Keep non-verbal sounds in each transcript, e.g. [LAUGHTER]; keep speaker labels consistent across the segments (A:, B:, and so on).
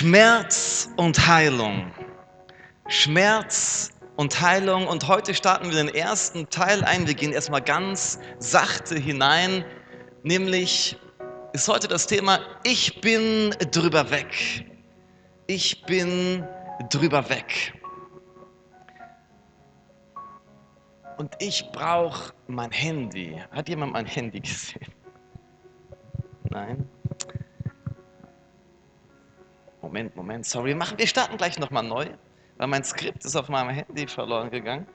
A: Schmerz und Heilung. Schmerz und Heilung. Und heute starten wir den ersten Teil ein. Wir gehen erstmal ganz sachte hinein. Nämlich ist heute das Thema, ich bin drüber weg. Ich bin drüber weg. Und ich brauche mein Handy. Hat jemand mein Handy gesehen? Nein? Moment, Moment, sorry. Machen, wir starten gleich nochmal neu, weil mein Skript ist auf meinem Handy verloren gegangen.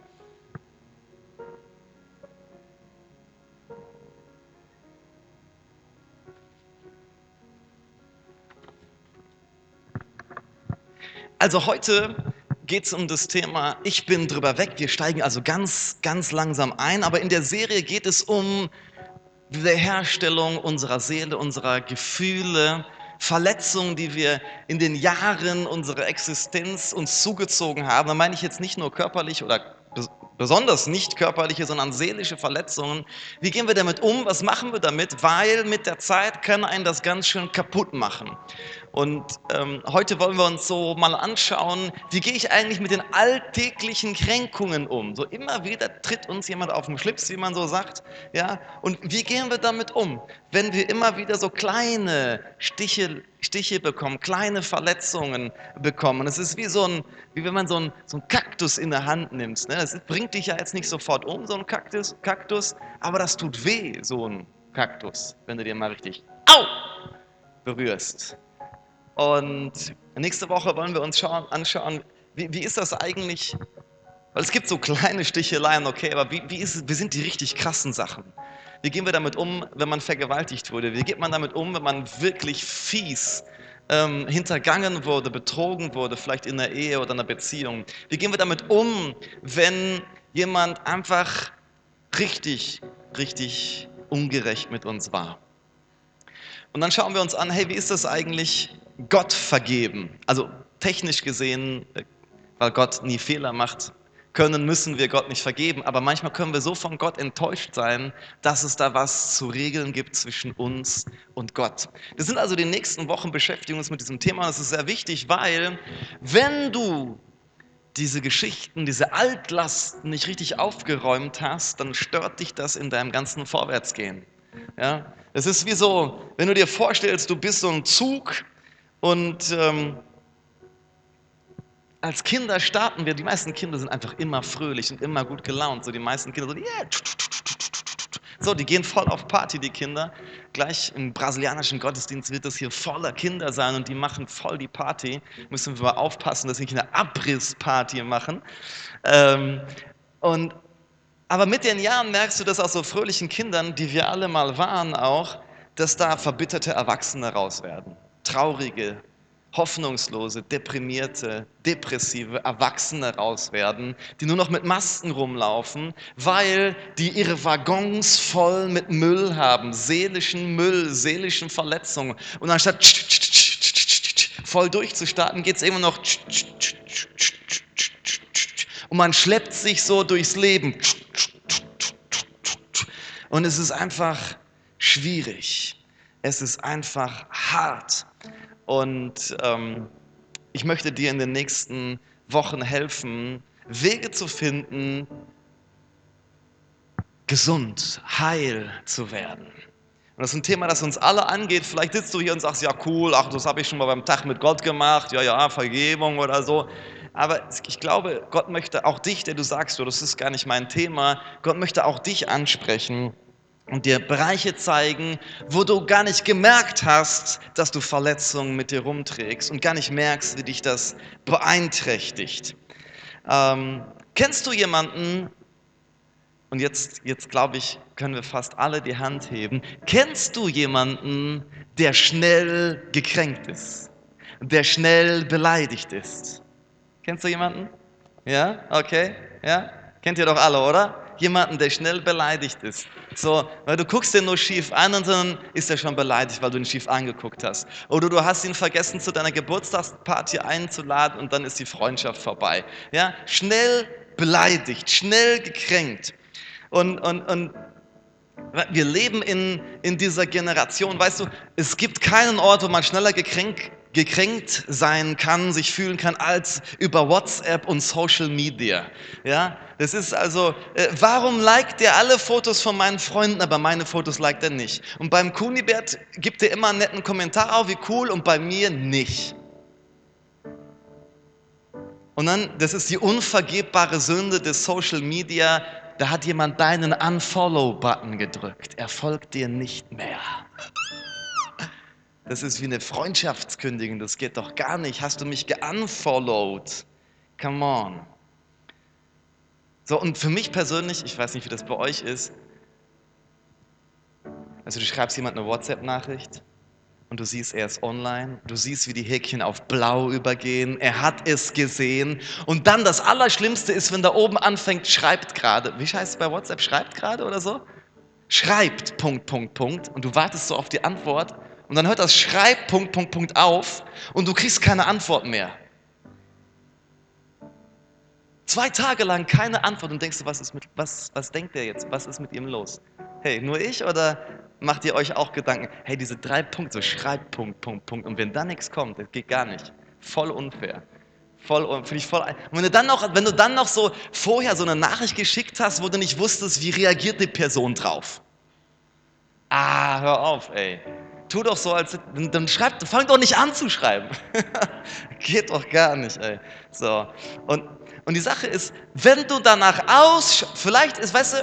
A: Also heute geht es um das Thema Ich bin drüber weg. Wir steigen also ganz, ganz langsam ein, aber in der Serie geht es um Wiederherstellung unserer Seele, unserer Gefühle, Verletzungen, die wir in den Jahren unserer Existenz uns zugezogen haben. Da meine ich jetzt nicht nur körperlich oder besonders nicht körperliche, sondern seelische Verletzungen. Wie gehen wir damit um? Was machen wir damit? Weil mit der Zeit kann einen das ganz schön kaputt machen. Und ähm, heute wollen wir uns so mal anschauen, wie gehe ich eigentlich mit den alltäglichen Kränkungen um? So immer wieder tritt uns jemand auf den Schlips, wie man so sagt. Ja? Und wie gehen wir damit um, wenn wir immer wieder so kleine Stiche, Stiche bekommen, kleine Verletzungen bekommen? Es ist wie so ein, wie wenn man so einen, so Kaktus in der Hand nimmt. Ne? Das bringt dich ja jetzt nicht sofort um, so ein Kaktus, Kaktus, aber das tut weh, so ein Kaktus, wenn du dir mal richtig Au! berührst. Und nächste Woche wollen wir uns schauen, anschauen, wie, wie ist das eigentlich? Weil es gibt so kleine Sticheleien, okay, aber wie, wie, ist, wie sind die richtig krassen Sachen? Wie gehen wir damit um, wenn man vergewaltigt wurde? Wie geht man damit um, wenn man wirklich fies ähm, hintergangen wurde, betrogen wurde, vielleicht in einer Ehe oder einer Beziehung? Wie gehen wir damit um, wenn jemand einfach richtig, richtig ungerecht mit uns war? Und dann schauen wir uns an, hey, wie ist das eigentlich, Gott vergeben. Also technisch gesehen, äh, weil Gott nie Fehler macht, können, müssen wir Gott nicht vergeben. Aber manchmal können wir so von Gott enttäuscht sein, dass es da was zu regeln gibt zwischen uns und Gott. Wir sind also die nächsten Wochen beschäftigen uns mit diesem Thema. Das ist sehr wichtig, weil wenn du diese Geschichten, diese Altlasten nicht richtig aufgeräumt hast, dann stört dich das in deinem ganzen Vorwärtsgehen. Ja? Es ist wie so, wenn du dir vorstellst, du bist so ein Zug und ähm, als Kinder starten wir, die meisten Kinder sind einfach immer fröhlich und immer gut gelaunt. So die meisten Kinder so, yeah. So, die gehen voll auf Party, die Kinder. Gleich im brasilianischen Gottesdienst wird das hier voller Kinder sein und die machen voll die Party. Müssen wir mal aufpassen, dass wir nicht eine Abrissparty machen. Ähm, und, aber mit den Jahren merkst du, dass aus so fröhlichen Kindern, die wir alle mal waren auch, dass da verbitterte Erwachsene raus werden traurige, hoffnungslose, deprimierte, depressive Erwachsene raus werden, die nur noch mit Masken rumlaufen, weil die ihre Waggons voll mit Müll haben, seelischen Müll, seelischen Verletzungen. Und anstatt voll durchzustarten, geht es immer noch und man schleppt sich so durchs Leben. Und es ist einfach schwierig. Es ist einfach hart. Und ähm, ich möchte dir in den nächsten Wochen helfen, Wege zu finden, gesund, heil zu werden. Und das ist ein Thema, das uns alle angeht. Vielleicht sitzt du hier und sagst, ja cool, ach, das habe ich schon mal beim Tag mit Gott gemacht, ja, ja, Vergebung oder so. Aber ich glaube, Gott möchte auch dich, der du sagst, das ist gar nicht mein Thema, Gott möchte auch dich ansprechen und dir Bereiche zeigen, wo du gar nicht gemerkt hast, dass du Verletzungen mit dir rumträgst und gar nicht merkst, wie dich das beeinträchtigt. Ähm, kennst du jemanden, und jetzt, jetzt glaube ich, können wir fast alle die Hand heben, kennst du jemanden, der schnell gekränkt ist, der schnell beleidigt ist? Kennst du jemanden? Ja, okay, ja, kennt ihr doch alle, oder? Jemanden, der schnell beleidigt ist. So, weil du guckst ihn nur schief an und dann ist er schon beleidigt, weil du ihn schief angeguckt hast. Oder du hast ihn vergessen, zu deiner Geburtstagsparty einzuladen und dann ist die Freundschaft vorbei. Ja, schnell beleidigt, schnell gekränkt. Und, und, und wir leben in, in dieser Generation. Weißt du, es gibt keinen Ort, wo man schneller gekränkt gekränkt sein kann, sich fühlen kann als über WhatsApp und Social Media. Ja, das ist also, äh, warum liked er alle Fotos von meinen Freunden, aber meine Fotos liked er nicht? Und beim Kunibert gibt er immer einen netten Kommentar auf, wie cool, und bei mir nicht. Und dann, das ist die unvergebbare Sünde des Social Media, da hat jemand deinen Unfollow-Button gedrückt. Er folgt dir nicht mehr. Das ist wie eine Freundschaftskündigung, das geht doch gar nicht. Hast du mich geunfollowed? Come on. So, und für mich persönlich, ich weiß nicht, wie das bei euch ist, also du schreibst jemand eine WhatsApp-Nachricht und du siehst, er ist online, du siehst, wie die Häkchen auf blau übergehen, er hat es gesehen und dann das Allerschlimmste ist, wenn da oben anfängt, schreibt gerade, wie heißt es bei WhatsApp, schreibt gerade oder so? Schreibt, Punkt, Punkt, Punkt und du wartest so auf die Antwort und dann hört das Schreib, Punkt, Punkt, Punkt auf und du kriegst keine Antwort mehr. Zwei Tage lang keine Antwort und denkst du, was, ist mit, was, was denkt der jetzt? Was ist mit ihm los? Hey, nur ich oder macht ihr euch auch Gedanken? Hey, diese drei Punkte, schreib Punkt, Punkt, Punkt. Und wenn da nichts kommt, das geht gar nicht. Voll unfair. Voll, finde ich voll. Und wenn du dann noch, wenn du dann noch so vorher so eine Nachricht geschickt hast, wo du nicht wusstest, wie reagiert die Person drauf. Ah, hör auf, ey tu doch so, als dann schreib, fang doch nicht an zu schreiben. [LAUGHS] Geht doch gar nicht, ey. So. Und, und die Sache ist, wenn du danach aus, vielleicht ist, weißt du,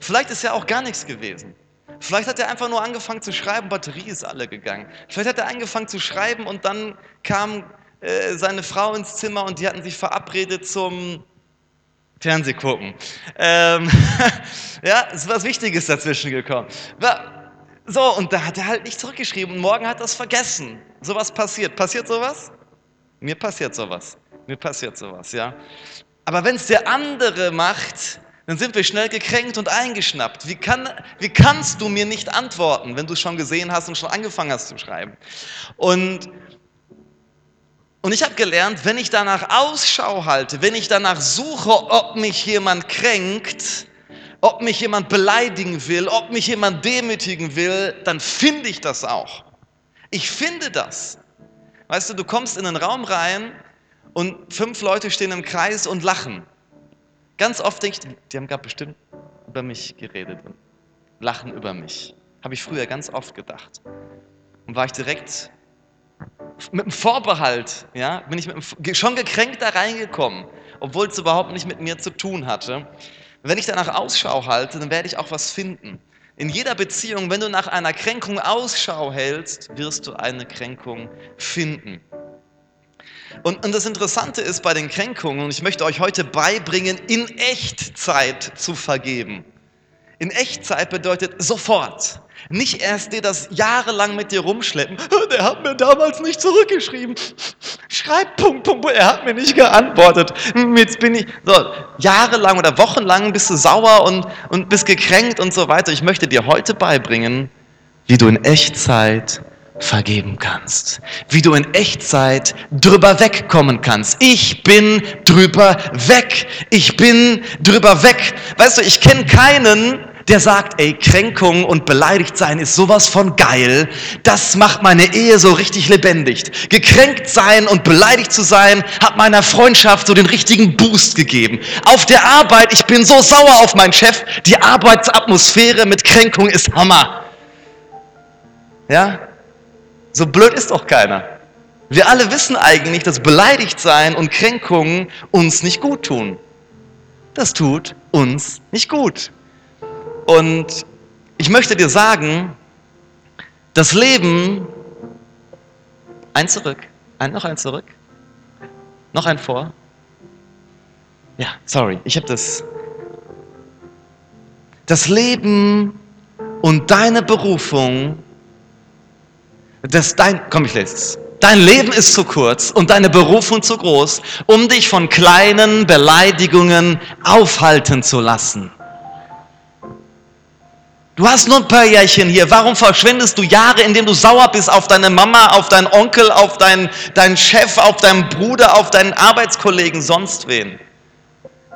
A: vielleicht ist ja auch gar nichts gewesen. Vielleicht hat er einfach nur angefangen zu schreiben, Batterie ist alle gegangen. Vielleicht hat er angefangen zu schreiben und dann kam äh, seine Frau ins Zimmer und die hatten sich verabredet zum Fernseh gucken. Ähm, [LAUGHS] ja, ist was Wichtiges dazwischen gekommen. So, und da hat er halt nicht zurückgeschrieben und morgen hat er es vergessen. Sowas passiert. Passiert sowas? Mir passiert sowas. Mir passiert sowas, ja. Aber wenn es der andere macht, dann sind wir schnell gekränkt und eingeschnappt. Wie, kann, wie kannst du mir nicht antworten, wenn du es schon gesehen hast und schon angefangen hast zu schreiben? Und, und ich habe gelernt, wenn ich danach Ausschau halte, wenn ich danach suche, ob mich jemand kränkt, ob mich jemand beleidigen will, ob mich jemand demütigen will, dann finde ich das auch. Ich finde das. Weißt du, du kommst in einen Raum rein und fünf Leute stehen im Kreis und lachen. Ganz oft denke ich, die haben gerade bestimmt über mich geredet und lachen über mich. Habe ich früher ganz oft gedacht. Und war ich direkt mit einem Vorbehalt, ja, bin ich mit schon gekränkt da reingekommen, obwohl es überhaupt nicht mit mir zu tun hatte. Wenn ich danach Ausschau halte, dann werde ich auch was finden. In jeder Beziehung, wenn du nach einer Kränkung Ausschau hältst, wirst du eine Kränkung finden. Und, und das Interessante ist bei den Kränkungen, und ich möchte euch heute beibringen, in Echtzeit zu vergeben. In Echtzeit bedeutet sofort. Nicht erst dir das jahrelang mit dir rumschleppen. Der hat mir damals nicht zurückgeschrieben. Schreib Punkt, Punkt, Punkt. Er hat mir nicht geantwortet. Jetzt bin ich so jahrelang oder wochenlang bist du sauer und, und bist gekränkt und so weiter. Ich möchte dir heute beibringen, wie du in Echtzeit vergeben kannst. Wie du in Echtzeit drüber wegkommen kannst. Ich bin drüber weg. Ich bin drüber weg. Weißt du, ich kenne keinen, der sagt, ey, Kränkung und beleidigt sein ist sowas von geil. Das macht meine Ehe so richtig lebendig. Gekränkt sein und beleidigt zu sein, hat meiner Freundschaft so den richtigen Boost gegeben. Auf der Arbeit, ich bin so sauer auf meinen Chef. Die Arbeitsatmosphäre mit Kränkung ist Hammer. Ja? So blöd ist doch keiner. Wir alle wissen eigentlich, dass beleidigt sein und Kränkungen uns nicht gut tun. Das tut uns nicht gut. Und ich möchte dir sagen, das Leben, ein zurück, ein, noch ein zurück, noch ein vor. Ja, sorry, ich habe das. Das Leben und deine Berufung, das dein, komm, ich lese es. Dein Leben ist zu kurz und deine Berufung zu groß, um dich von kleinen Beleidigungen aufhalten zu lassen. Du hast nur ein paar Jährchen hier. Warum verschwendest du Jahre, indem du sauer bist auf deine Mama, auf deinen Onkel, auf deinen, deinen Chef, auf deinen Bruder, auf deinen Arbeitskollegen, sonst wen?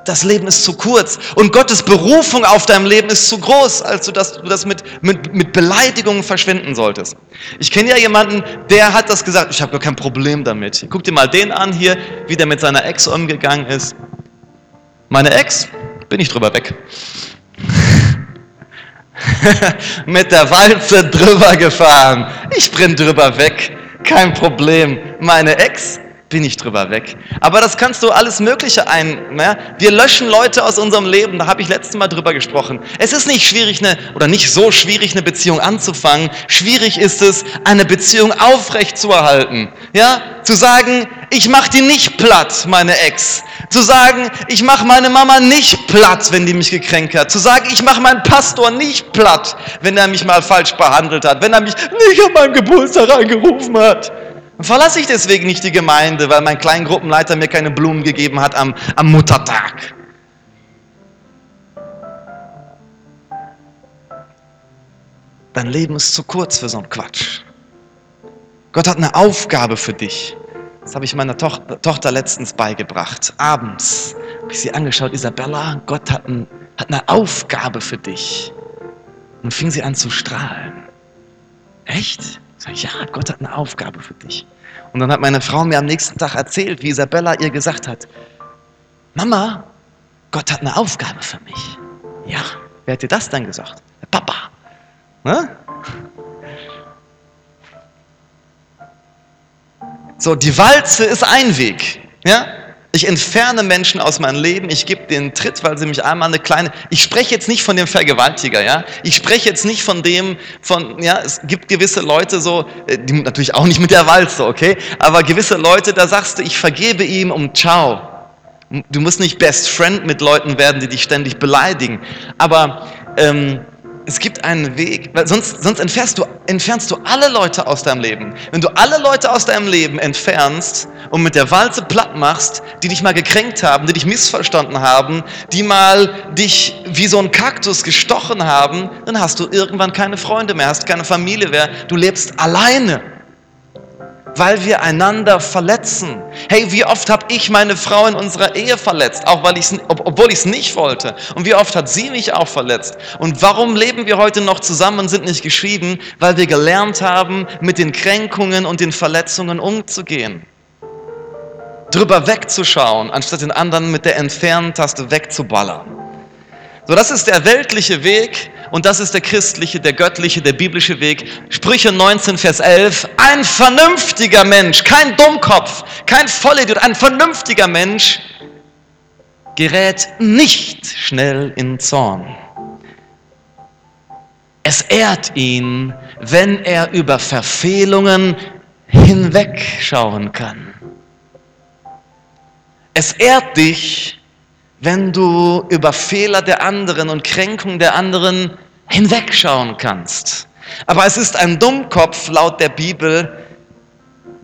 A: das Leben ist zu kurz und Gottes Berufung auf deinem Leben ist zu groß, als du das, du das mit, mit, mit Beleidigungen verschwinden solltest. Ich kenne ja jemanden, der hat das gesagt, ich habe gar kein Problem damit. Guck dir mal den an hier, wie der mit seiner Ex umgegangen ist. Meine Ex, bin ich drüber weg. [LAUGHS] mit der Walze drüber gefahren. Ich bin drüber weg. Kein Problem. Meine Ex, bin ich drüber weg. Aber das kannst du alles Mögliche ein. Ja? Wir löschen Leute aus unserem Leben, da habe ich letztes Mal drüber gesprochen. Es ist nicht schwierig, eine, oder nicht so schwierig, eine Beziehung anzufangen. Schwierig ist es, eine Beziehung aufrecht zu erhalten. Ja? Zu sagen, ich mache die nicht platt, meine Ex. Zu sagen, ich mache meine Mama nicht platt, wenn die mich gekränkt hat. Zu sagen, ich mache meinen Pastor nicht platt, wenn er mich mal falsch behandelt hat. Wenn er mich nicht an meinem Geburtstag angerufen hat. Dann verlasse ich deswegen nicht die Gemeinde, weil mein Kleingruppenleiter mir keine Blumen gegeben hat am, am Muttertag. Dein Leben ist zu kurz für so einen Quatsch. Gott hat eine Aufgabe für dich. Das habe ich meiner Tochter, Tochter letztens beigebracht. Abends habe ich sie angeschaut, Isabella, Gott hat, ein, hat eine Aufgabe für dich. Und fing sie an zu strahlen. Echt? Sag ich, ja, Gott hat eine Aufgabe für dich. Und dann hat meine Frau mir am nächsten Tag erzählt, wie Isabella ihr gesagt hat, Mama, Gott hat eine Aufgabe für mich. Ja, wer hat dir das dann gesagt? Papa. Ne? So, die Walze ist ein Weg. Ja? Ich entferne Menschen aus meinem Leben, ich gebe den Tritt, weil sie mich einmal eine kleine. Ich spreche jetzt nicht von dem Vergewaltiger, ja. Ich spreche jetzt nicht von dem, von, ja, es gibt gewisse Leute so, äh, die natürlich auch nicht mit der Walze, okay? Aber gewisse Leute, da sagst du, ich vergebe ihm um Ciao. Du musst nicht Best Friend mit Leuten werden, die dich ständig beleidigen. Aber ähm, es gibt einen Weg, weil sonst, sonst entfernst, du, entfernst du alle Leute aus deinem Leben. Wenn du alle Leute aus deinem Leben entfernst und mit der Walze platt machst, die dich mal gekränkt haben, die dich missverstanden haben, die mal dich wie so ein Kaktus gestochen haben, dann hast du irgendwann keine Freunde mehr, hast keine Familie mehr, du lebst alleine weil wir einander verletzen. Hey, wie oft habe ich meine Frau in unserer Ehe verletzt, auch weil ich's, ob, obwohl ich es nicht wollte. Und wie oft hat sie mich auch verletzt. Und warum leben wir heute noch zusammen und sind nicht geschrieben? Weil wir gelernt haben, mit den Kränkungen und den Verletzungen umzugehen. Drüber wegzuschauen, anstatt den anderen mit der Entferntaste wegzuballern. So, das ist der weltliche Weg, und das ist der christliche, der göttliche, der biblische Weg. Sprüche 19, Vers 11. Ein vernünftiger Mensch, kein Dummkopf, kein Vollidiot, ein vernünftiger Mensch gerät nicht schnell in Zorn. Es ehrt ihn, wenn er über Verfehlungen hinwegschauen kann. Es ehrt dich, wenn du über Fehler der anderen und Kränkungen der anderen hinwegschauen kannst. Aber es ist ein Dummkopf laut der Bibel,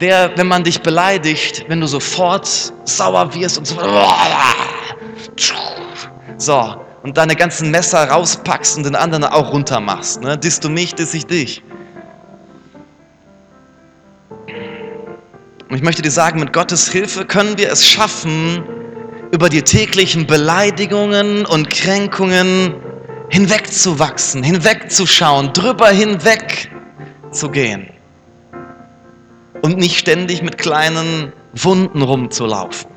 A: der, wenn man dich beleidigt, wenn du sofort sauer wirst und so, so und deine ganzen Messer rauspackst und den anderen auch runtermachst. Ne? Disst du mich, diss ich dich. Und ich möchte dir sagen, mit Gottes Hilfe können wir es schaffen, über die täglichen Beleidigungen und Kränkungen hinwegzuwachsen, hinwegzuschauen, drüber hinweg zu gehen. Und nicht ständig mit kleinen Wunden rumzulaufen.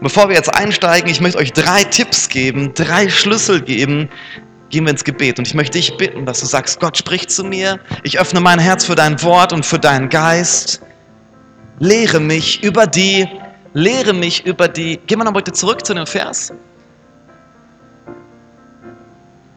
A: Bevor wir jetzt einsteigen, ich möchte euch drei Tipps geben, drei Schlüssel geben, gehen wir ins Gebet. Und ich möchte dich bitten, dass du sagst, Gott spricht zu mir, ich öffne mein Herz für dein Wort und für deinen Geist. Lehre mich über die, lehre mich über die, gehen wir noch bitte zurück zu dem Vers.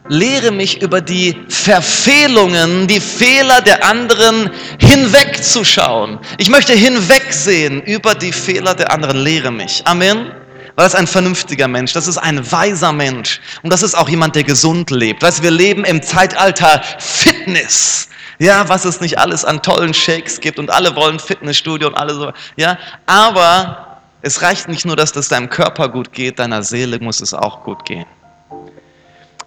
A: lehre mich über die Verfehlungen, die Fehler der anderen hinwegzuschauen. Ich möchte hinwegsehen über die Fehler der anderen. Lehre mich. Amen. Weil das ist ein vernünftiger Mensch, das ist ein weiser Mensch und das ist auch jemand, der gesund lebt. Weißt, wir leben im Zeitalter Fitness. Ja, was es nicht alles an tollen Shakes gibt und alle wollen Fitnessstudio und alle so. Ja, aber es reicht nicht nur, dass das deinem Körper gut geht, deiner Seele muss es auch gut gehen.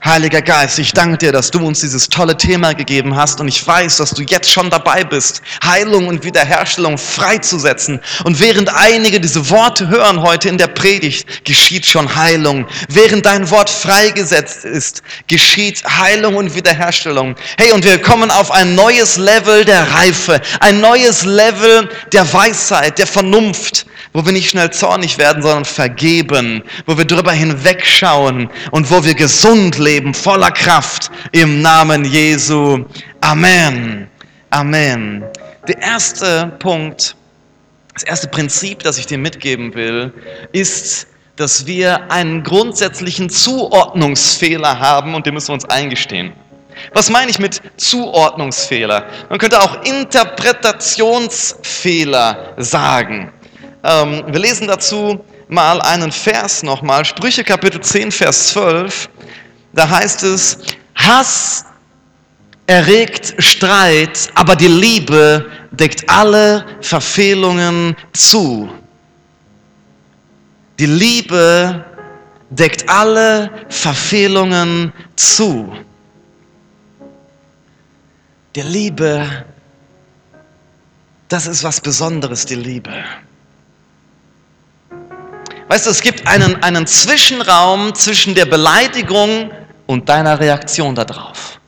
A: Heiliger Geist, ich danke dir, dass du uns dieses tolle Thema gegeben hast und ich weiß, dass du jetzt schon dabei bist, Heilung und Wiederherstellung freizusetzen. Und während einige diese Worte hören heute in der Predigt, geschieht schon Heilung. Während dein Wort freigesetzt ist, geschieht Heilung und Wiederherstellung. Hey, und wir kommen auf ein neues Level der Reife, ein neues Level der Weisheit, der Vernunft, wo wir nicht schnell zornig werden, sondern vergeben, wo wir drüber hinwegschauen und wo wir gesund leben, voller Kraft im Namen Jesu. Amen. Amen. Der erste Punkt, das erste Prinzip, das ich dir mitgeben will, ist, dass wir einen grundsätzlichen Zuordnungsfehler haben und den müssen wir uns eingestehen. Was meine ich mit Zuordnungsfehler? Man könnte auch Interpretationsfehler sagen. Ähm, wir lesen dazu mal einen Vers nochmal, Sprüche Kapitel 10, Vers 12. Da heißt es, Hass erregt Streit, aber die Liebe deckt alle Verfehlungen zu. Die Liebe deckt alle Verfehlungen zu. Die Liebe, das ist was Besonderes, die Liebe. Weißt du, es gibt einen, einen Zwischenraum zwischen der Beleidigung und deiner Reaktion darauf.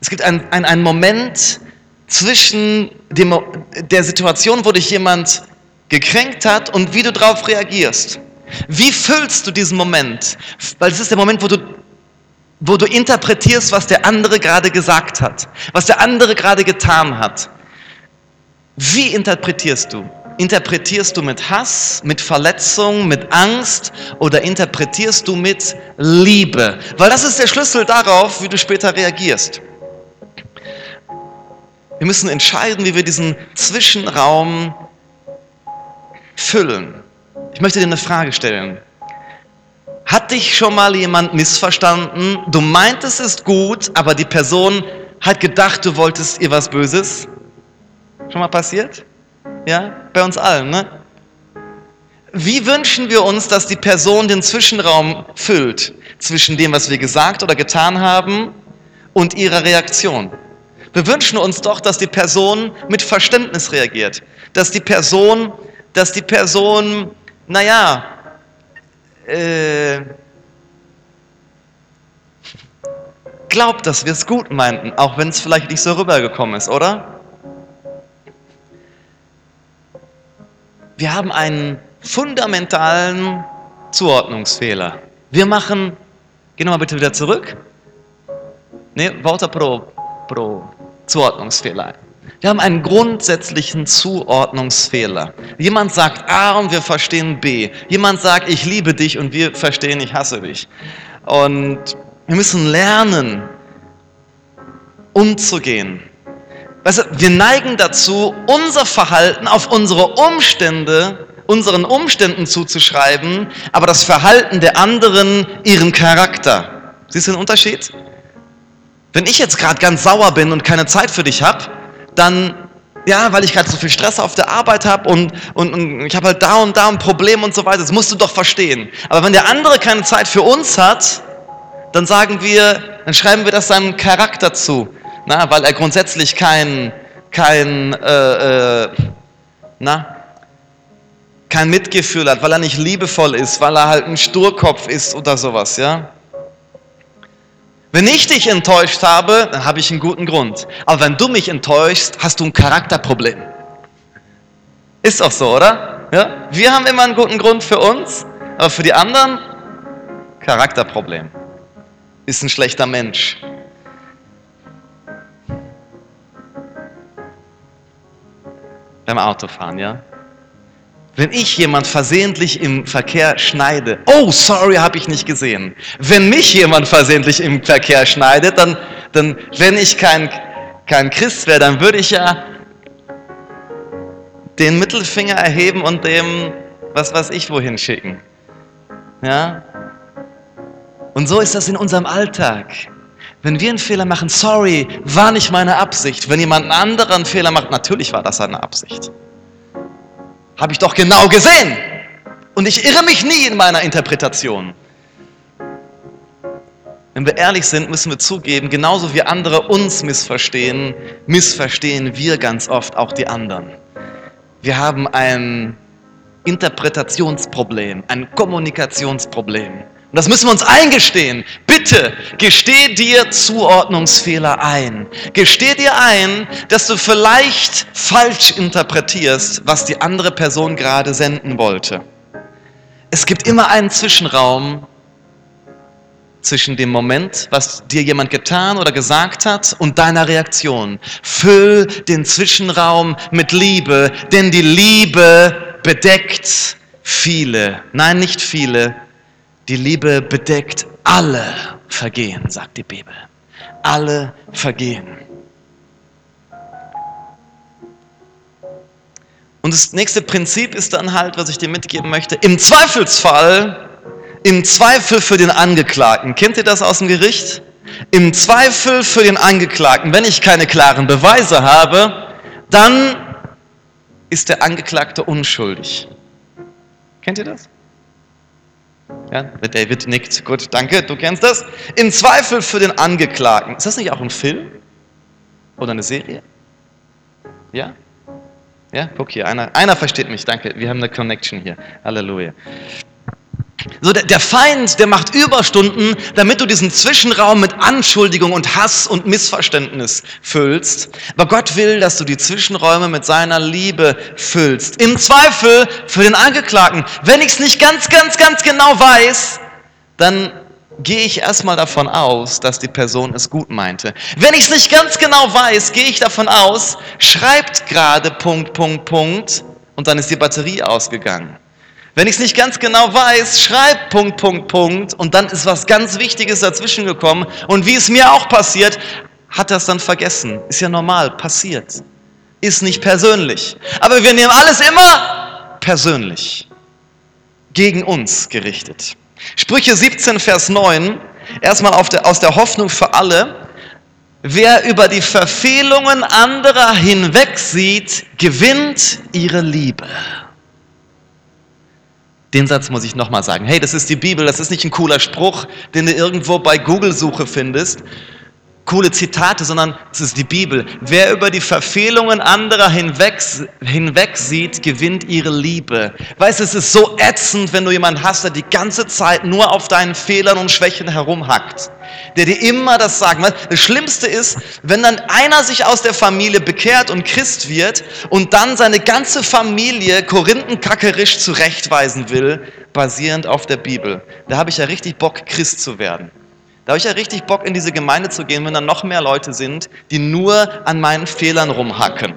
A: Es gibt einen, einen, einen Moment zwischen dem, der Situation, wo dich jemand gekränkt hat und wie du darauf reagierst. Wie füllst du diesen Moment? Weil es ist der Moment, wo du, wo du interpretierst, was der andere gerade gesagt hat, was der andere gerade getan hat. Wie interpretierst du? Interpretierst du mit Hass, mit Verletzung, mit Angst oder interpretierst du mit Liebe? Weil das ist der Schlüssel darauf, wie du später reagierst. Wir müssen entscheiden, wie wir diesen Zwischenraum füllen. Ich möchte dir eine Frage stellen. Hat dich schon mal jemand missverstanden? Du meintest es gut, aber die Person hat gedacht, du wolltest ihr was Böses? Schon mal passiert? Ja, bei uns allen, ne? Wie wünschen wir uns, dass die Person den Zwischenraum füllt zwischen dem, was wir gesagt oder getan haben und ihrer Reaktion? Wir wünschen uns doch, dass die Person mit Verständnis reagiert, dass die Person, dass die Person, naja, äh, glaubt, dass wir es gut meinten, auch wenn es vielleicht nicht so rübergekommen ist, oder? Wir haben einen fundamentalen Zuordnungsfehler. Wir machen, geh nochmal bitte wieder zurück. Ne, Wörter pro, pro Zuordnungsfehler. Wir haben einen grundsätzlichen Zuordnungsfehler. Jemand sagt A und wir verstehen B. Jemand sagt, ich liebe dich und wir verstehen, ich hasse dich. Und wir müssen lernen, umzugehen Weißt du, wir neigen dazu, unser Verhalten auf unsere Umstände, unseren Umständen zuzuschreiben, aber das Verhalten der anderen ihren Charakter. Siehst du den Unterschied? Wenn ich jetzt gerade ganz sauer bin und keine Zeit für dich habe, dann, ja, weil ich gerade so viel Stress auf der Arbeit habe und, und, und ich habe halt da und da ein Problem und so weiter, das musst du doch verstehen. Aber wenn der andere keine Zeit für uns hat, dann sagen wir, dann schreiben wir das seinem Charakter zu na, weil er grundsätzlich kein, kein, äh, äh, na, kein Mitgefühl hat, weil er nicht liebevoll ist, weil er halt ein Sturkopf ist oder sowas, ja. Wenn ich dich enttäuscht habe, dann habe ich einen guten Grund. Aber wenn du mich enttäuschst, hast du ein Charakterproblem. Ist doch so, oder? Ja? Wir haben immer einen guten Grund für uns, aber für die anderen Charakterproblem. Ist ein schlechter Mensch. Beim Autofahren, ja? Wenn ich jemand versehentlich im Verkehr schneide, oh, sorry, habe ich nicht gesehen. Wenn mich jemand versehentlich im Verkehr schneidet, dann, dann wenn ich kein, kein Christ wäre, dann würde ich ja den Mittelfinger erheben und dem, was weiß ich, wohin schicken. Ja? Und so ist das in unserem Alltag. Wenn wir einen Fehler machen, sorry, war nicht meine Absicht. Wenn jemand einen anderen Fehler macht, natürlich war das seine Absicht. Habe ich doch genau gesehen. Und ich irre mich nie in meiner Interpretation. wenn wir ehrlich sind, müssen wir zugeben, genauso wie andere uns missverstehen, missverstehen wir ganz oft auch die anderen. Wir haben ein Interpretationsproblem, ein Kommunikationsproblem. Und das müssen wir uns eingestehen. Bitte gesteh dir Zuordnungsfehler ein. Gesteh dir ein, dass du vielleicht falsch interpretierst, was die andere Person gerade senden wollte. Es gibt immer einen Zwischenraum, zwischen dem Moment, was dir jemand getan oder gesagt hat, und deiner Reaktion. Füll den Zwischenraum mit Liebe, denn die Liebe bedeckt viele, nein, nicht viele, die Liebe bedeckt alle Vergehen, sagt die Bibel. Alle Vergehen. Und das nächste Prinzip ist dann halt, was ich dir mitgeben möchte, im Zweifelsfall im Zweifel für den Angeklagten. Kennt ihr das aus dem Gericht? Im Zweifel für den Angeklagten, wenn ich keine klaren Beweise habe, dann ist der Angeklagte unschuldig. Kennt ihr das? Ja, David nickt. Gut, danke, du kennst das. Im Zweifel für den Angeklagten. Ist das nicht auch ein Film? Oder eine Serie? Ja? Ja, guck hier, einer, einer versteht mich, danke. Wir haben eine Connection hier. Halleluja. So, der, der Feind, der macht Überstunden, damit du diesen Zwischenraum mit Anschuldigung und Hass und Missverständnis füllst. Aber Gott will, dass du die Zwischenräume mit seiner Liebe füllst. Im Zweifel für den Angeklagten. Wenn ich es nicht ganz, ganz, ganz genau weiß, dann gehe ich erstmal davon aus, dass die Person es gut meinte. Wenn ich es nicht ganz genau weiß, gehe ich davon aus, schreibt gerade Punkt, Punkt, Punkt und dann ist die Batterie ausgegangen. Wenn ich es nicht ganz genau weiß, schreib Punkt, Punkt, Punkt und dann ist was ganz Wichtiges dazwischen gekommen und wie es mir auch passiert, hat es dann vergessen. Ist ja normal, passiert. Ist nicht persönlich. Aber wir nehmen alles immer persönlich. Gegen uns gerichtet. Sprüche 17, Vers 9. Erstmal der, aus der Hoffnung für alle. Wer über die Verfehlungen anderer hinwegsieht, gewinnt ihre Liebe. Den Satz muss ich nochmal sagen. Hey, das ist die Bibel, das ist nicht ein cooler Spruch, den du irgendwo bei Google-Suche findest, coole Zitate, sondern es ist die Bibel. Wer über die Verfehlungen anderer hinweg, hinweg sieht, gewinnt ihre Liebe. Weißt du, es ist so ätzend, wenn du jemanden hast, der die ganze Zeit nur auf deinen Fehlern und Schwächen herumhackt. Der dir immer das sagt. Das Schlimmste ist, wenn dann einer sich aus der Familie bekehrt und Christ wird und dann seine ganze Familie korinthenkackerisch zurechtweisen will, basierend auf der Bibel. Da habe ich ja richtig Bock, Christ zu werden. Da habe ich ja richtig Bock, in diese Gemeinde zu gehen, wenn da noch mehr Leute sind, die nur an meinen Fehlern rumhacken.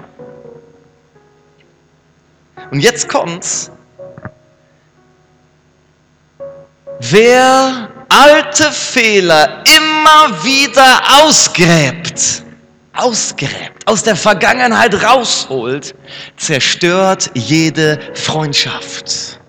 A: Und jetzt kommt's. Wer alte Fehler immer wieder ausgräbt, ausgräbt, aus der Vergangenheit rausholt, zerstört jede Freundschaft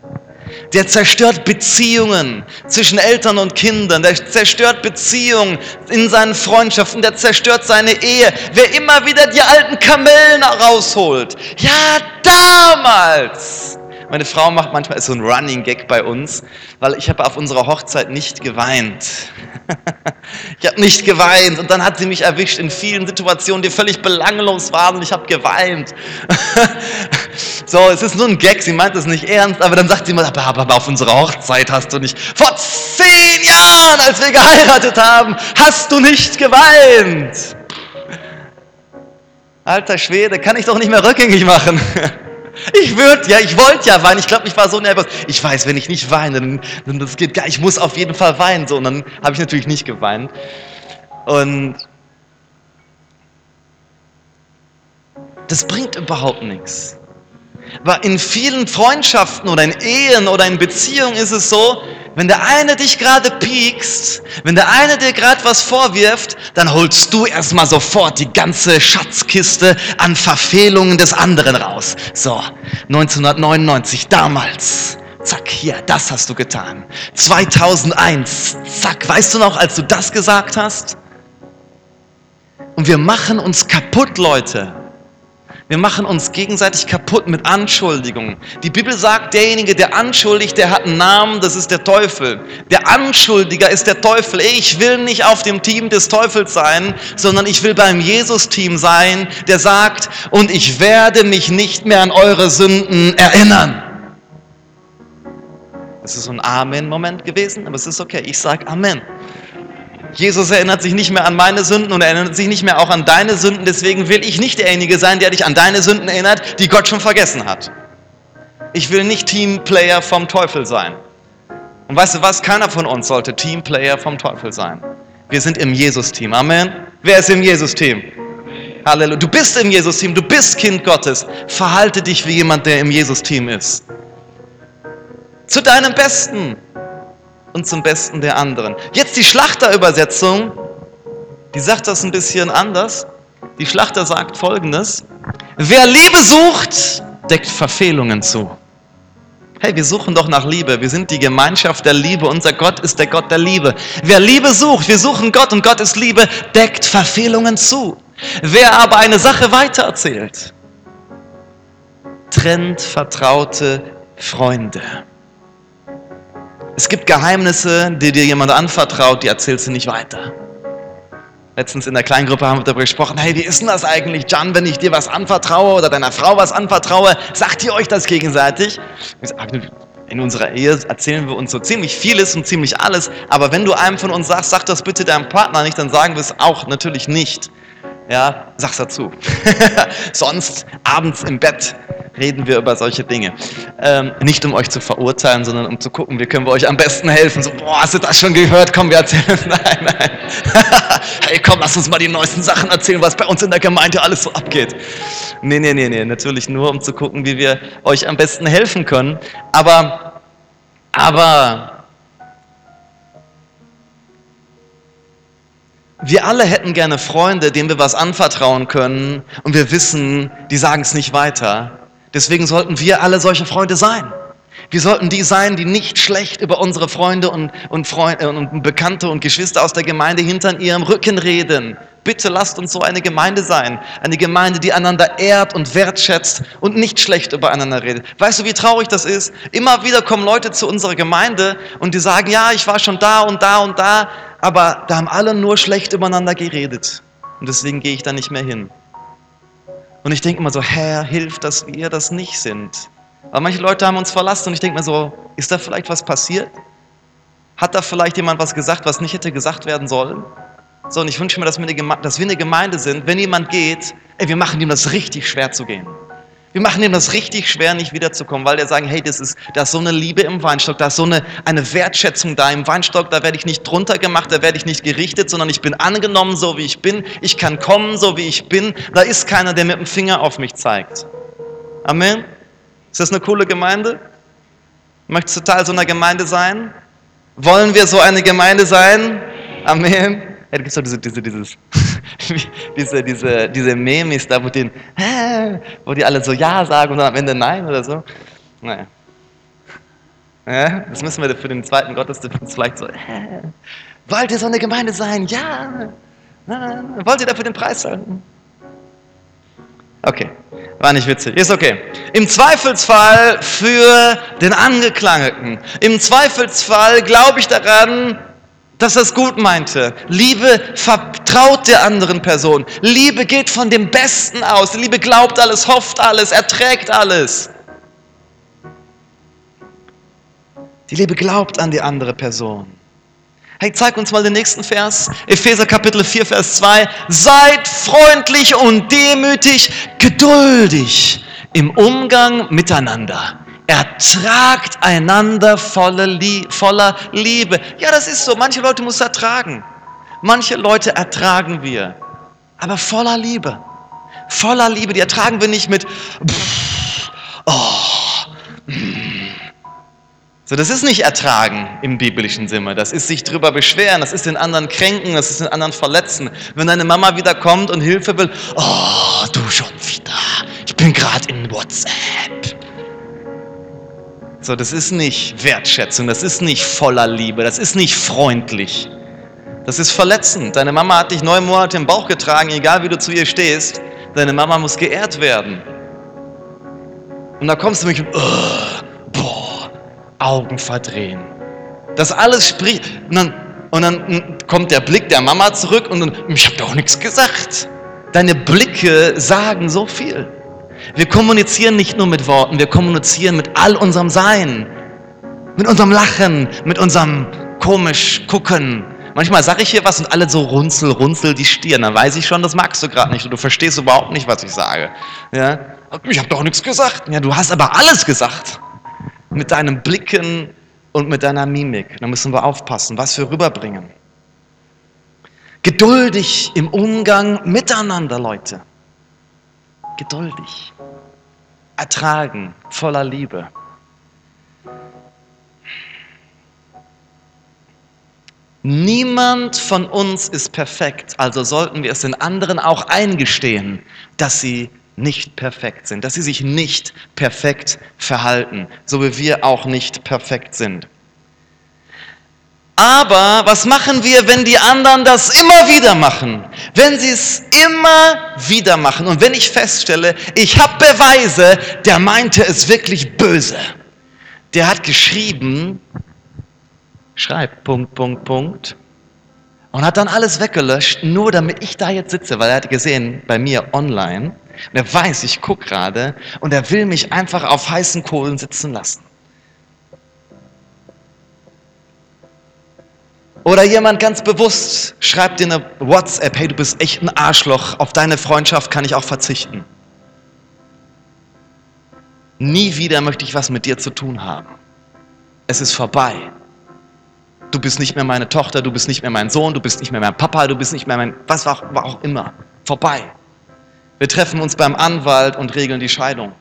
A: der zerstört Beziehungen zwischen Eltern und Kindern, der zerstört Beziehungen in seinen Freundschaften, der zerstört seine Ehe. Wer immer wieder die alten Kamellen rausholt. Ja, damals. Meine Frau macht manchmal so ein Running Gag bei uns, weil ich habe auf unserer Hochzeit nicht geweint. [LAUGHS] ich habe nicht geweint und dann hat sie mich erwischt in vielen Situationen, die völlig belanglos waren und ich habe geweint. [LAUGHS] so, es ist nur ein Gag, sie meint es nicht ernst, aber dann sagt sie mal, aber, aber auf unserer Hochzeit hast du nicht, vor zehn Jahren, als wir geheiratet haben, hast du nicht geweint. Alter Schwede, kann ich doch nicht mehr rückgängig machen. [LAUGHS] Ich würde, ja, ich wollte ja weinen. Ich glaube, ich war so nervös. Ich weiß, wenn ich nicht weine, dann, dann das geht gar. Ich muss auf jeden Fall weinen. So, und dann habe ich natürlich nicht geweint. Und das bringt überhaupt nichts. Aber in vielen Freundschaften oder in Ehen oder in Beziehungen ist es so, wenn der eine dich gerade piekst, wenn der eine dir gerade was vorwirft, dann holst du erstmal sofort die ganze Schatzkiste an Verfehlungen des anderen raus. So, 1999, damals. Zack, hier, das hast du getan. 2001, zack, weißt du noch, als du das gesagt hast? Und wir machen uns kaputt, Leute. Wir machen uns gegenseitig kaputt mit Anschuldigungen. Die Bibel sagt, derjenige, der anschuldigt, der hat einen Namen, das ist der Teufel. Der Anschuldiger ist der Teufel. Ich will nicht auf dem Team des Teufels sein, sondern ich will beim Jesus-Team sein, der sagt, und ich werde mich nicht mehr an eure Sünden erinnern. Das ist so ein Amen-Moment gewesen, aber es ist okay. Ich sage Amen. Jesus erinnert sich nicht mehr an meine Sünden und er erinnert sich nicht mehr auch an deine Sünden. Deswegen will ich nicht derjenige sein, der dich an deine Sünden erinnert, die Gott schon vergessen hat. Ich will nicht Teamplayer vom Teufel sein. Und weißt du was? Keiner von uns sollte Teamplayer vom Teufel sein. Wir sind im Jesus-Team. Amen. Wer ist im Jesus-Team? Halleluja. Du bist im Jesus-Team. Du bist Kind Gottes. Verhalte dich wie jemand, der im Jesus-Team ist. Zu deinem Besten und zum Besten der anderen. Jetzt die Schlachterübersetzung, die sagt das ein bisschen anders. Die Schlachter sagt folgendes: Wer Liebe sucht, deckt Verfehlungen zu. Hey, wir suchen doch nach Liebe. Wir sind die Gemeinschaft der Liebe. Unser Gott ist der Gott der Liebe. Wer Liebe sucht, wir suchen Gott und Gott ist Liebe, deckt Verfehlungen zu. Wer aber eine Sache weitererzählt, trennt vertraute Freunde. Es gibt Geheimnisse, die dir jemand anvertraut, die erzählst du nicht weiter. Letztens in der Kleingruppe haben wir darüber gesprochen, hey, wie ist denn das eigentlich, John, wenn ich dir was anvertraue oder deiner Frau was anvertraue, sagt ihr euch das gegenseitig? In unserer Ehe erzählen wir uns so ziemlich vieles und ziemlich alles, aber wenn du einem von uns sagst, sag das bitte deinem Partner nicht, dann sagen wir es auch natürlich nicht. Ja, sag's dazu. [LAUGHS] Sonst abends im Bett reden wir über solche Dinge. Ähm, nicht um euch zu verurteilen, sondern um zu gucken, wie können wir euch am besten helfen. So, boah, hast du das schon gehört? Komm, wir erzählen es. [LAUGHS] Nein, nein. [LAUGHS] hey, komm, lass uns mal die neuesten Sachen erzählen, was bei uns in der Gemeinde alles so abgeht. Nee, nee, nee, nee. Natürlich nur, um zu gucken, wie wir euch am besten helfen können. Aber, aber, wir alle hätten gerne Freunde, denen wir was anvertrauen können und wir wissen, die sagen es nicht weiter. Deswegen sollten wir alle solche Freunde sein. Wir sollten die sein, die nicht schlecht über unsere Freunde und, und, Freunde und Bekannte und Geschwister aus der Gemeinde hinter ihrem Rücken reden. Bitte lasst uns so eine Gemeinde sein. Eine Gemeinde, die einander ehrt und wertschätzt und nicht schlecht übereinander redet. Weißt du, wie traurig das ist? Immer wieder kommen Leute zu unserer Gemeinde und die sagen, ja, ich war schon da und da und da, aber da haben alle nur schlecht übereinander geredet. Und deswegen gehe ich da nicht mehr hin. Und ich denke immer so, Herr, hilf, dass wir das nicht sind. Aber manche Leute haben uns verlassen und ich denke mir so, ist da vielleicht was passiert? Hat da vielleicht jemand was gesagt, was nicht hätte gesagt werden sollen? So, und ich wünsche mir, dass wir, eine eine Gemeinde sind, wenn jemand geht, ey, wir machen ihm das richtig schwer zu gehen. Wir machen ihm das richtig schwer, nicht wiederzukommen, weil wir sagen, hey, das ist, da ist so eine Liebe im Weinstock, da ist so eine, eine Wertschätzung da im Weinstock, da werde ich nicht drunter gemacht, da werde ich nicht gerichtet, sondern ich bin angenommen, so wie ich bin. Ich kann kommen, so wie ich bin. Da ist keiner, der mit dem Finger auf mich zeigt. Amen. Ist das eine coole Gemeinde? Möchtest du Teil so einer Gemeinde sein? Wollen wir so eine Gemeinde sein? Amen. Da gibt es doch diese, diese, dieses, [LAUGHS] diese, diese, diese Memes da, wo, den, wo die alle so Ja sagen und dann am Ende Nein oder so. Naja. Ja, das müssen wir für den zweiten Gottesdienst vielleicht so. Wollt ihr so eine Gemeinde sein? Ja. Wollt ihr dafür den Preis zahlen? Okay, war nicht witzig. Ist okay. Im Zweifelsfall für den Angeklagten. Im Zweifelsfall glaube ich daran, dass er es gut meinte. Liebe vertraut der anderen Person. Liebe geht von dem Besten aus. Liebe glaubt alles, hofft alles, erträgt alles. Die Liebe glaubt an die andere Person. Hey, zeig uns mal den nächsten Vers. Epheser Kapitel 4, Vers 2. Seid freundlich und demütig, geduldig im Umgang miteinander. Ertragt einander voller, Liebe. Ja, das ist so. Manche Leute muss ertragen. Manche Leute ertragen wir. Aber voller Liebe. Voller Liebe. Die ertragen wir nicht mit, oh, mm. So, das ist nicht ertragen im biblischen Sinne. Das ist sich drüber beschweren, das ist den anderen kränken, das ist den anderen verletzen. Wenn deine Mama wieder kommt und Hilfe will, oh, du schon wieder. Ich bin gerade in WhatsApp. So, das ist nicht Wertschätzung, das ist nicht voller Liebe, das ist nicht freundlich. Das ist verletzend. Deine Mama hat dich neun Monate im Bauch getragen, egal wie du zu ihr stehst. deine Mama muss geehrt werden. Und da kommst du mich oh, boah, Augen verdrehen. Das alles spricht. Und dann, und dann kommt der Blick der Mama zurück und dann, ich habe doch nichts gesagt. Deine Blicke sagen so viel. Wir kommunizieren nicht nur mit Worten, wir kommunizieren mit all unserem Sein. Mit unserem Lachen, mit unserem komisch gucken. Manchmal sage ich hier was und alle so runzel, runzel die Stirn. Dann weiß ich schon, das magst du gerade nicht und du verstehst überhaupt nicht, was ich sage. Ja? Ich habe doch nichts gesagt. Ja, du hast aber alles gesagt. Mit deinen Blicken und mit deiner Mimik. Da müssen wir aufpassen, was wir rüberbringen. Geduldig im Umgang miteinander, Leute. Geduldig. Ertragen, voller Liebe. Niemand von uns ist perfekt, also sollten wir es den anderen auch eingestehen, dass sie nicht perfekt sind, dass sie sich nicht perfekt verhalten, so wie wir auch nicht perfekt sind. Aber was machen wir, wenn die anderen das immer wieder machen? Wenn sie es immer wieder machen und wenn ich feststelle, ich habe Beweise, der meinte es wirklich böse. Der hat geschrieben, schreibt Punkt, Punkt, Punkt und hat dann alles weggelöscht, nur damit ich da jetzt sitze, weil er hat gesehen bei mir online und er weiß, ich gucke gerade und er will mich einfach auf heißen Kohlen sitzen lassen. Oder jemand ganz bewusst schreibt dir eine WhatsApp, hey, du bist echt ein Arschloch, auf deine Freundschaft kann ich auch verzichten. Nie wieder möchte ich was mit dir zu tun haben. Es ist vorbei. Du bist nicht mehr meine Tochter, du bist nicht mehr mein Sohn, du bist nicht mehr mein Papa, du bist nicht mehr mein, was war auch immer. Vorbei. Wir treffen uns beim Anwalt und regeln die Scheidung.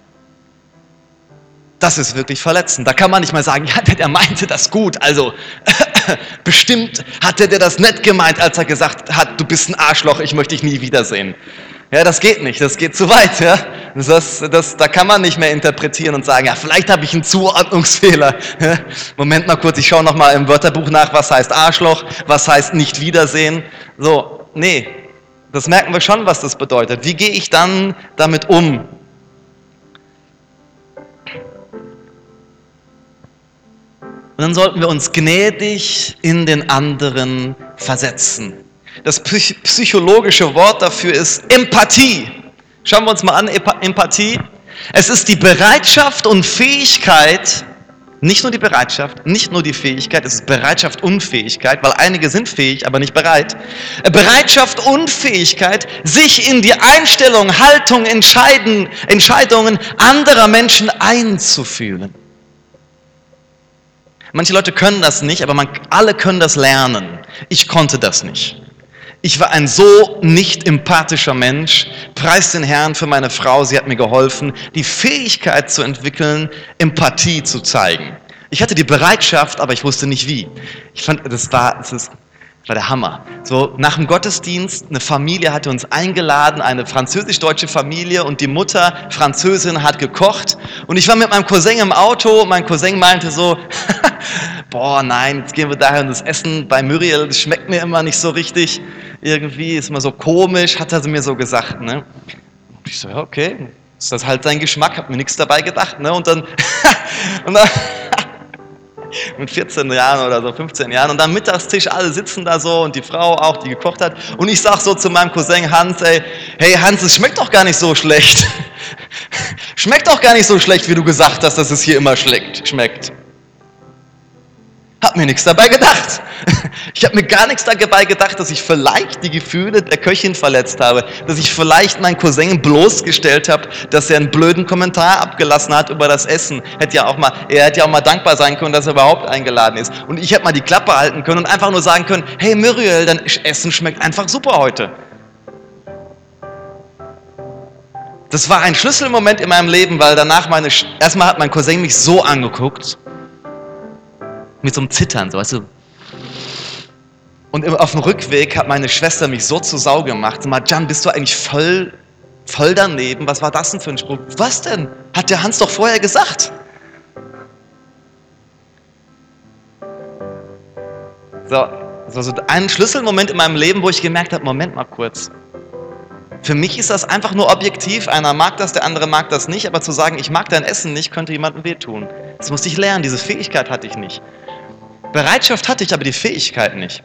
A: Das ist wirklich verletzend. Da kann man nicht mal sagen, ja, der, der meinte das gut. Also [LAUGHS] bestimmt hatte der das nett gemeint, als er gesagt hat, du bist ein Arschloch, ich möchte dich nie wiedersehen. Ja, das geht nicht, das geht zu weit. Ja? Das, das, da kann man nicht mehr interpretieren und sagen, ja, vielleicht habe ich einen Zuordnungsfehler. Ja? Moment mal kurz, ich schaue nochmal im Wörterbuch nach, was heißt Arschloch, was heißt nicht wiedersehen. So, nee, das merken wir schon, was das bedeutet. Wie gehe ich dann damit um? Und dann sollten wir uns gnädig in den anderen versetzen. Das psychologische Wort dafür ist Empathie. Schauen wir uns mal an, Empathie. Es ist die Bereitschaft und Fähigkeit, nicht nur die Bereitschaft, nicht nur die Fähigkeit, es ist Bereitschaft und Fähigkeit, weil einige sind fähig, aber nicht bereit. Bereitschaft und Fähigkeit, sich in die Einstellung, Haltung, Entscheiden, Entscheidungen anderer Menschen einzufühlen. Manche Leute können das nicht, aber man, alle können das lernen. Ich konnte das nicht. Ich war ein so nicht empathischer Mensch. Preis den Herrn für meine Frau, sie hat mir geholfen, die Fähigkeit zu entwickeln, Empathie zu zeigen. Ich hatte die Bereitschaft, aber ich wusste nicht wie. Ich fand, das war, das ist, war der Hammer. So, nach dem Gottesdienst, eine Familie hatte uns eingeladen, eine französisch-deutsche Familie und die Mutter, Französin, hat gekocht. Und ich war mit meinem Cousin im Auto und mein Cousin meinte so, [LAUGHS] boah, nein, jetzt gehen wir daher und das Essen bei Muriel, das schmeckt mir immer nicht so richtig. Irgendwie ist immer so komisch, hat er mir so gesagt. Ne? Und ich so, ja, okay, ist das halt sein Geschmack, hab mir nichts dabei gedacht. Ne? Und dann, [LAUGHS] und dann mit 14 Jahren oder so, 15 Jahren. Und dann Mittagstisch, alle sitzen da so und die Frau auch, die gekocht hat. Und ich sag so zu meinem Cousin Hans, ey, hey Hans, es schmeckt doch gar nicht so schlecht. [LAUGHS] schmeckt doch gar nicht so schlecht, wie du gesagt hast, dass es hier immer schmeckt. Hab mir nichts dabei gedacht. [LAUGHS] Ich habe mir gar nichts dabei gedacht, dass ich vielleicht die Gefühle der Köchin verletzt habe, dass ich vielleicht meinen Cousin bloßgestellt habe, dass er einen blöden Kommentar abgelassen hat über das Essen. Hätte ja auch mal, er hätte ja auch mal dankbar sein können, dass er überhaupt eingeladen ist. Und ich hätte mal die Klappe halten können und einfach nur sagen können, hey Muriel, dein Essen schmeckt einfach super heute. Das war ein Schlüsselmoment in meinem Leben, weil danach meine, erstmal hat mein Cousin mich so angeguckt mit so einem Zittern, so weißt du. Und auf dem Rückweg hat meine Schwester mich so zu Sau gemacht. Sag mal, Jan, bist du eigentlich voll, voll daneben? Was war das denn für ein Spruch? Was denn? Hat der Hans doch vorher gesagt. So, war so ein Schlüsselmoment in meinem Leben, wo ich gemerkt habe, Moment mal kurz. Für mich ist das einfach nur objektiv. Einer mag das, der andere mag das nicht. Aber zu sagen, ich mag dein Essen nicht, könnte jemandem wehtun. Das musste ich lernen. Diese Fähigkeit hatte ich nicht. Bereitschaft hatte ich, aber die Fähigkeit nicht.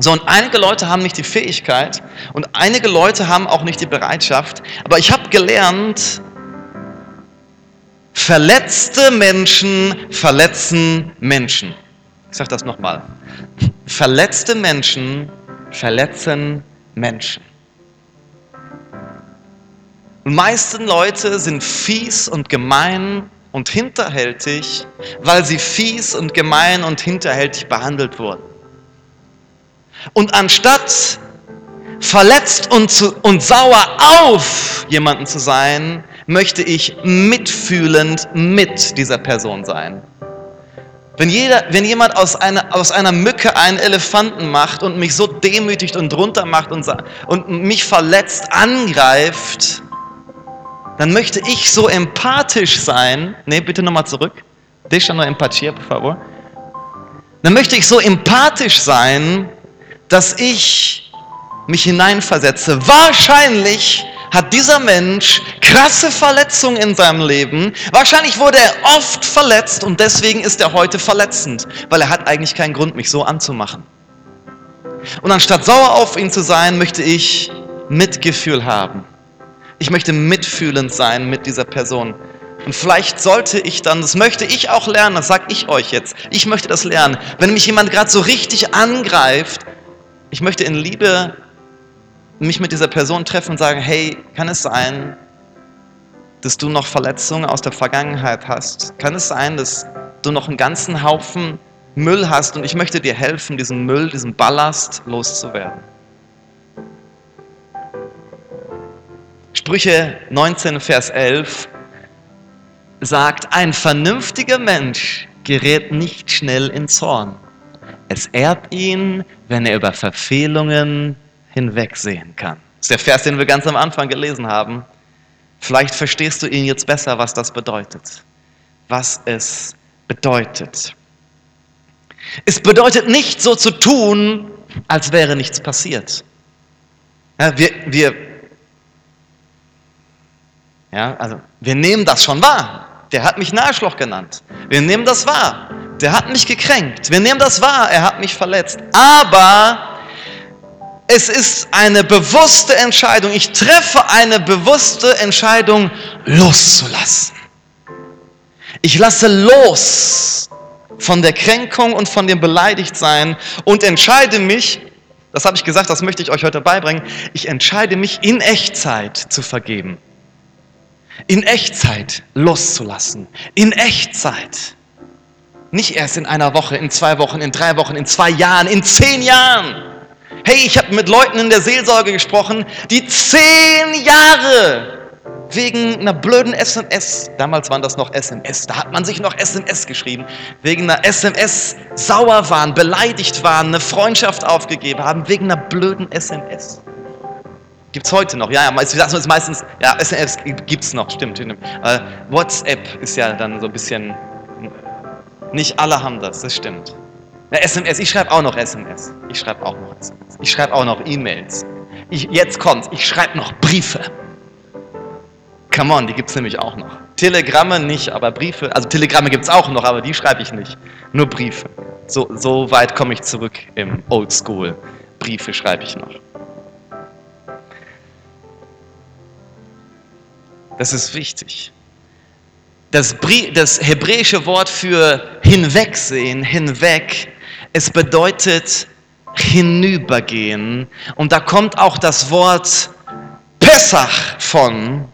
A: So, und einige Leute haben nicht die Fähigkeit und einige Leute haben auch nicht die Bereitschaft. Aber ich habe gelernt, verletzte Menschen verletzen Menschen. Ich sage das nochmal. Verletzte Menschen verletzen Menschen. Und meisten Leute sind fies und gemein und hinterhältig, weil sie fies und gemein und hinterhältig behandelt wurden. Und anstatt verletzt und, zu, und sauer auf jemanden zu sein, möchte ich mitfühlend mit dieser Person sein. Wenn, jeder, wenn jemand aus einer, aus einer Mücke einen Elefanten macht und mich so demütigt und drunter macht und, und mich verletzt, angreift, dann möchte ich so empathisch sein. Ne, bitte nochmal zurück. Deixa no empatia, por favor. Dann möchte ich so empathisch sein, dass ich mich hineinversetze. Wahrscheinlich hat dieser Mensch krasse Verletzungen in seinem Leben. Wahrscheinlich wurde er oft verletzt und deswegen ist er heute verletzend, weil er hat eigentlich keinen Grund, mich so anzumachen. Und anstatt sauer auf ihn zu sein, möchte ich Mitgefühl haben. Ich möchte mitfühlend sein mit dieser Person. Und vielleicht sollte ich dann, das möchte ich auch lernen, das sage ich euch jetzt, ich möchte das lernen, wenn mich jemand gerade so richtig angreift, ich möchte in Liebe mich mit dieser Person treffen und sagen, hey, kann es sein, dass du noch Verletzungen aus der Vergangenheit hast? Kann es sein, dass du noch einen ganzen Haufen Müll hast und ich möchte dir helfen, diesen Müll, diesen Ballast loszuwerden? Sprüche 19, Vers 11 sagt, ein vernünftiger Mensch gerät nicht schnell in Zorn. Es ehrt ihn, wenn er über Verfehlungen hinwegsehen kann. Das ist der Vers, den wir ganz am Anfang gelesen haben. Vielleicht verstehst du ihn jetzt besser, was das bedeutet. Was es bedeutet. Es bedeutet nicht so zu tun, als wäre nichts passiert. Ja, wir, wir, ja, also wir nehmen das schon wahr. Der hat mich Naschloch genannt. Wir nehmen das wahr. Der hat mich gekränkt. Wir nehmen das wahr. Er hat mich verletzt. Aber es ist eine bewusste Entscheidung. Ich treffe eine bewusste Entscheidung, loszulassen. Ich lasse los von der Kränkung und von dem Beleidigtsein und entscheide mich, das habe ich gesagt, das möchte ich euch heute beibringen, ich entscheide mich in Echtzeit zu vergeben. In Echtzeit loszulassen. In Echtzeit. Nicht erst in einer Woche, in zwei Wochen, in drei Wochen, in zwei Jahren, in zehn Jahren. Hey, ich habe mit Leuten in der Seelsorge gesprochen, die zehn Jahre wegen einer blöden SMS, damals waren das noch SMS, da hat man sich noch SMS geschrieben, wegen einer SMS sauer waren, beleidigt waren, eine Freundschaft aufgegeben haben, wegen einer blöden SMS. Gibt es heute noch, ja, ja, sagen es meistens, ja, SMS gibt es noch, stimmt. Äh, WhatsApp ist ja dann so ein bisschen, nicht alle haben das, das stimmt. Na, SMS, ich schreibe auch noch SMS. Ich schreibe auch noch SMS. Ich schreibe auch noch E-Mails. Jetzt kommt's, ich schreibe noch Briefe. Come on, die gibt es nämlich auch noch. Telegramme nicht, aber Briefe, also Telegramme gibt es auch noch, aber die schreibe ich nicht. Nur Briefe. So, so weit komme ich zurück im Oldschool. Briefe schreibe ich noch. Das ist wichtig. Das, das hebräische Wort für hinwegsehen, hinweg, es bedeutet hinübergehen. Und da kommt auch das Wort Pessach von.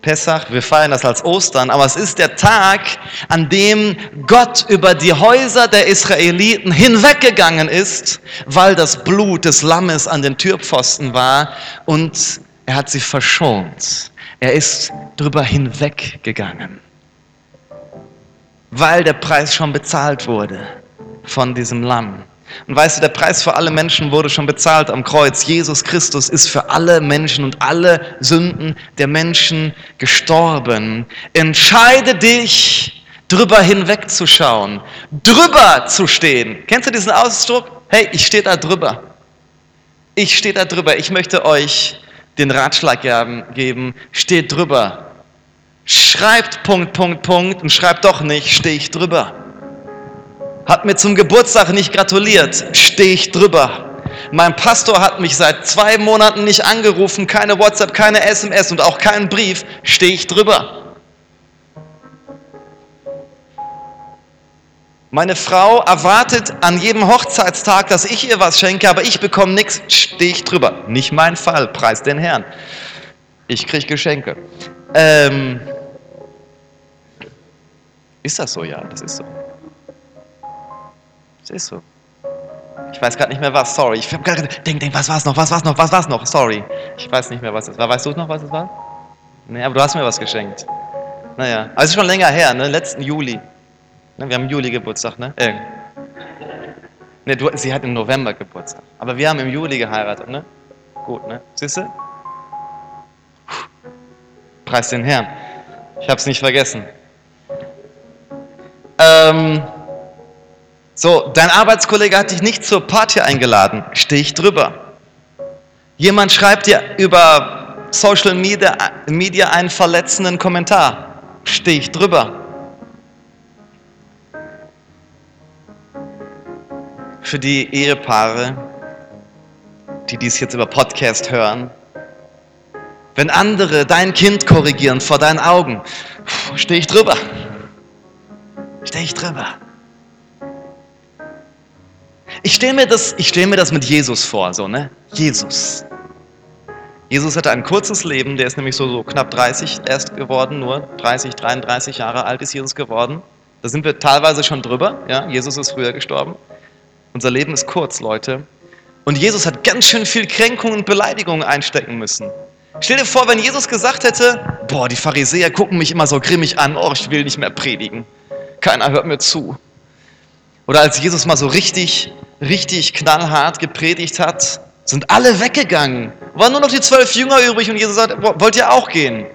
A: Pessach, wir feiern das als Ostern, aber es ist der Tag, an dem Gott über die Häuser der Israeliten hinweggegangen ist, weil das Blut des Lammes an den Türpfosten war und er hat sie verschont. Er ist drüber hinweggegangen, weil der Preis schon bezahlt wurde von diesem Lamm. Und weißt du, der Preis für alle Menschen wurde schon bezahlt am Kreuz. Jesus Christus ist für alle Menschen und alle Sünden der Menschen gestorben. Entscheide dich, drüber hinwegzuschauen, drüber zu stehen. Kennst du diesen Ausdruck? Hey, ich stehe da drüber. Ich stehe da drüber. Ich möchte euch den Ratschlag geben, steht drüber. Schreibt Punkt, Punkt, Punkt und schreibt doch nicht, stehe ich drüber. Hat mir zum Geburtstag nicht gratuliert, stehe ich drüber. Mein Pastor hat mich seit zwei Monaten nicht angerufen, keine WhatsApp, keine SMS und auch keinen Brief, stehe ich drüber. Meine Frau erwartet an jedem Hochzeitstag, dass ich ihr was schenke, aber ich bekomme nichts, stehe ich drüber. Nicht mein Fall, preis den Herrn. Ich kriege Geschenke. Ähm, ist das so? Ja, das ist so. Das ist so. Ich weiß gerade nicht mehr was, sorry. Ich habe gerade gedacht, denk, denk, was war's noch, was war's noch, was war's noch, sorry. Ich weiß nicht mehr, was es war. Weißt du noch, was es war? Nee, aber du hast mir was geschenkt. Naja, ist schon länger her, ne? Letzten Juli. Ne, wir haben im Juli Geburtstag, ne? Äh. Ne, du, sie hat im November Geburtstag. Aber wir haben im Juli geheiratet, ne? Gut, ne? Siehst du? Preis den Herrn. Ich habe es nicht vergessen. Ähm, so, dein Arbeitskollege hat dich nicht zur Party eingeladen. Stehe ich drüber. Jemand schreibt dir über Social Media, einen verletzenden Kommentar. Stehe ich drüber. Für die Ehepaare, die dies jetzt über Podcast hören. Wenn andere dein Kind korrigieren vor deinen Augen, stehe ich drüber. Stehe ich drüber. Ich stelle mir, das, stell mir das mit Jesus vor, so, ne? Jesus. Jesus hatte ein kurzes Leben, der ist nämlich so, so knapp 30 erst geworden, nur 30, 33 Jahre alt ist Jesus geworden. Da sind wir teilweise schon drüber, ja? Jesus ist früher gestorben. Unser Leben ist kurz, Leute. Und Jesus hat ganz schön viel Kränkung und Beleidigungen einstecken müssen. Stell dir vor, wenn Jesus gesagt hätte, boah, die Pharisäer gucken mich immer so grimmig an, oh, ich will nicht mehr predigen. Keiner hört mir zu. Oder als Jesus mal so richtig, richtig knallhart gepredigt hat, sind alle weggegangen. Waren nur noch die zwölf Jünger übrig und Jesus sagt, wollt ihr auch gehen?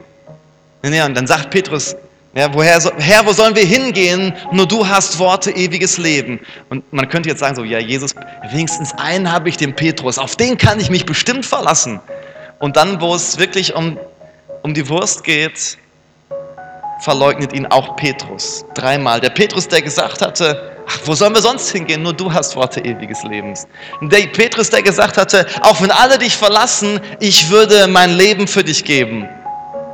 A: Ja, und dann sagt Petrus, ja, woher, Herr, wo sollen wir hingehen? Nur du hast Worte ewiges Leben. Und man könnte jetzt sagen, so, ja, Jesus, wenigstens einen habe ich, den Petrus, auf den kann ich mich bestimmt verlassen. Und dann, wo es wirklich um, um die Wurst geht, verleugnet ihn auch Petrus dreimal. Der Petrus, der gesagt hatte, ach, wo sollen wir sonst hingehen? Nur du hast Worte ewiges Lebens. Der Petrus, der gesagt hatte, auch wenn alle dich verlassen, ich würde mein Leben für dich geben.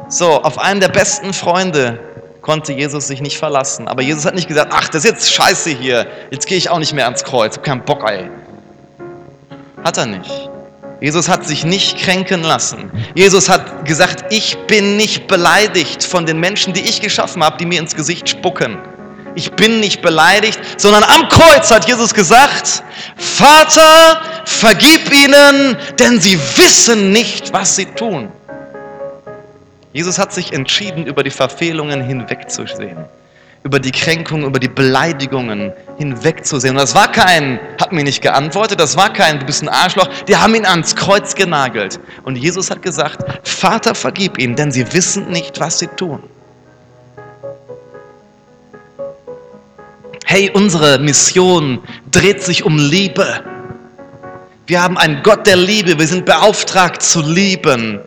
A: So, auf einen der besten Freunde konnte Jesus sich nicht verlassen. Aber Jesus hat nicht gesagt, ach, das ist jetzt scheiße hier, jetzt gehe ich auch nicht mehr ans Kreuz, hab keinen Bock, ey. Hat er nicht. Jesus hat sich nicht kränken lassen. Jesus hat gesagt, ich bin nicht beleidigt von den Menschen, die ich geschaffen habe, die mir ins Gesicht spucken. Ich bin nicht beleidigt, sondern am Kreuz hat Jesus gesagt, Vater, vergib ihnen, denn sie wissen nicht, was sie tun. Jesus hat sich entschieden, über die Verfehlungen hinwegzusehen, über die Kränkungen, über die Beleidigungen hinwegzusehen. Und das war kein, hat mir nicht geantwortet, das war kein, du bist ein Arschloch, die haben ihn ans Kreuz genagelt. Und Jesus hat gesagt, Vater, vergib ihnen, denn sie wissen nicht, was sie tun. Hey, unsere Mission dreht sich um Liebe. Wir haben einen Gott der Liebe, wir sind beauftragt zu lieben.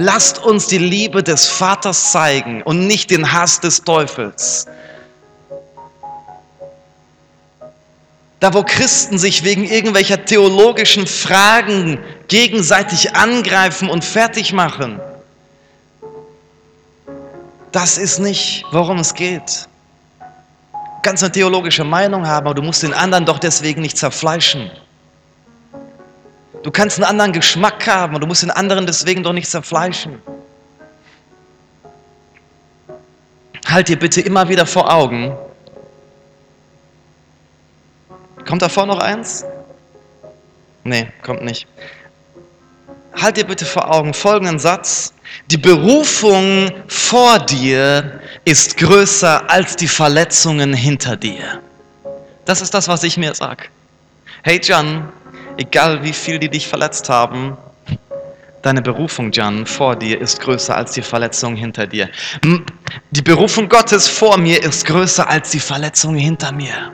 A: Lasst uns die Liebe des Vaters zeigen und nicht den Hass des Teufels. Da wo Christen sich wegen irgendwelcher theologischen Fragen gegenseitig angreifen und fertig machen, das ist nicht, worum es geht. Du kannst eine theologische Meinung haben, aber du musst den anderen doch deswegen nicht zerfleischen. Du kannst einen anderen Geschmack haben und du musst den anderen deswegen doch nicht zerfleischen. Halt dir bitte immer wieder vor Augen. Kommt davor noch eins? Nee, kommt nicht. Halt dir bitte vor Augen folgenden Satz. Die Berufung vor dir ist größer als die Verletzungen hinter dir. Das ist das, was ich mir sage. Hey John, egal wie viel die dich verletzt haben, deine Berufung, Jan, vor dir ist größer als die Verletzung hinter dir. Die Berufung Gottes vor mir ist größer als die Verletzung hinter mir.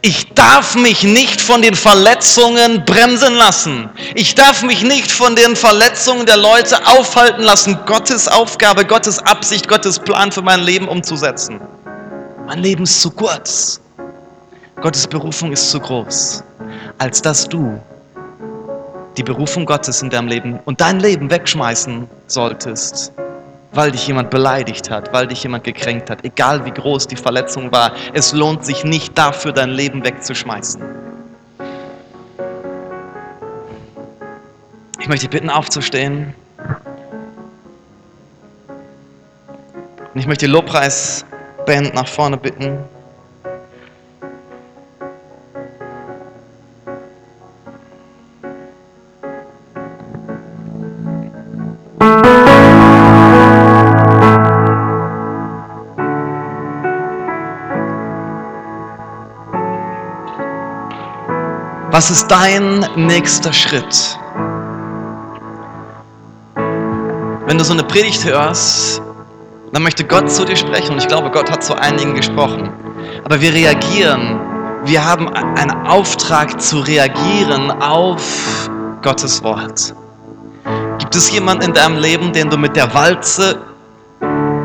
A: Ich darf mich nicht von den Verletzungen bremsen lassen. Ich darf mich nicht von den Verletzungen der Leute aufhalten lassen, Gottes Aufgabe, Gottes Absicht, Gottes Plan für mein Leben umzusetzen. Mein Leben ist zu kurz. Gottes Berufung ist zu groß, als dass du die Berufung Gottes in deinem Leben und dein Leben wegschmeißen solltest, weil dich jemand beleidigt hat, weil dich jemand gekränkt hat, egal wie groß die Verletzung war. Es lohnt sich nicht dafür, dein Leben wegzuschmeißen. Ich möchte dich bitten, aufzustehen. Und ich möchte die Lobpreisband nach vorne bitten. Was ist dein nächster Schritt? Wenn du so eine Predigt hörst, dann möchte Gott zu dir sprechen und ich glaube, Gott hat zu einigen gesprochen. Aber wir reagieren, wir haben einen Auftrag zu reagieren auf Gottes Wort. Gibt es jemanden in deinem Leben, den du mit der Walze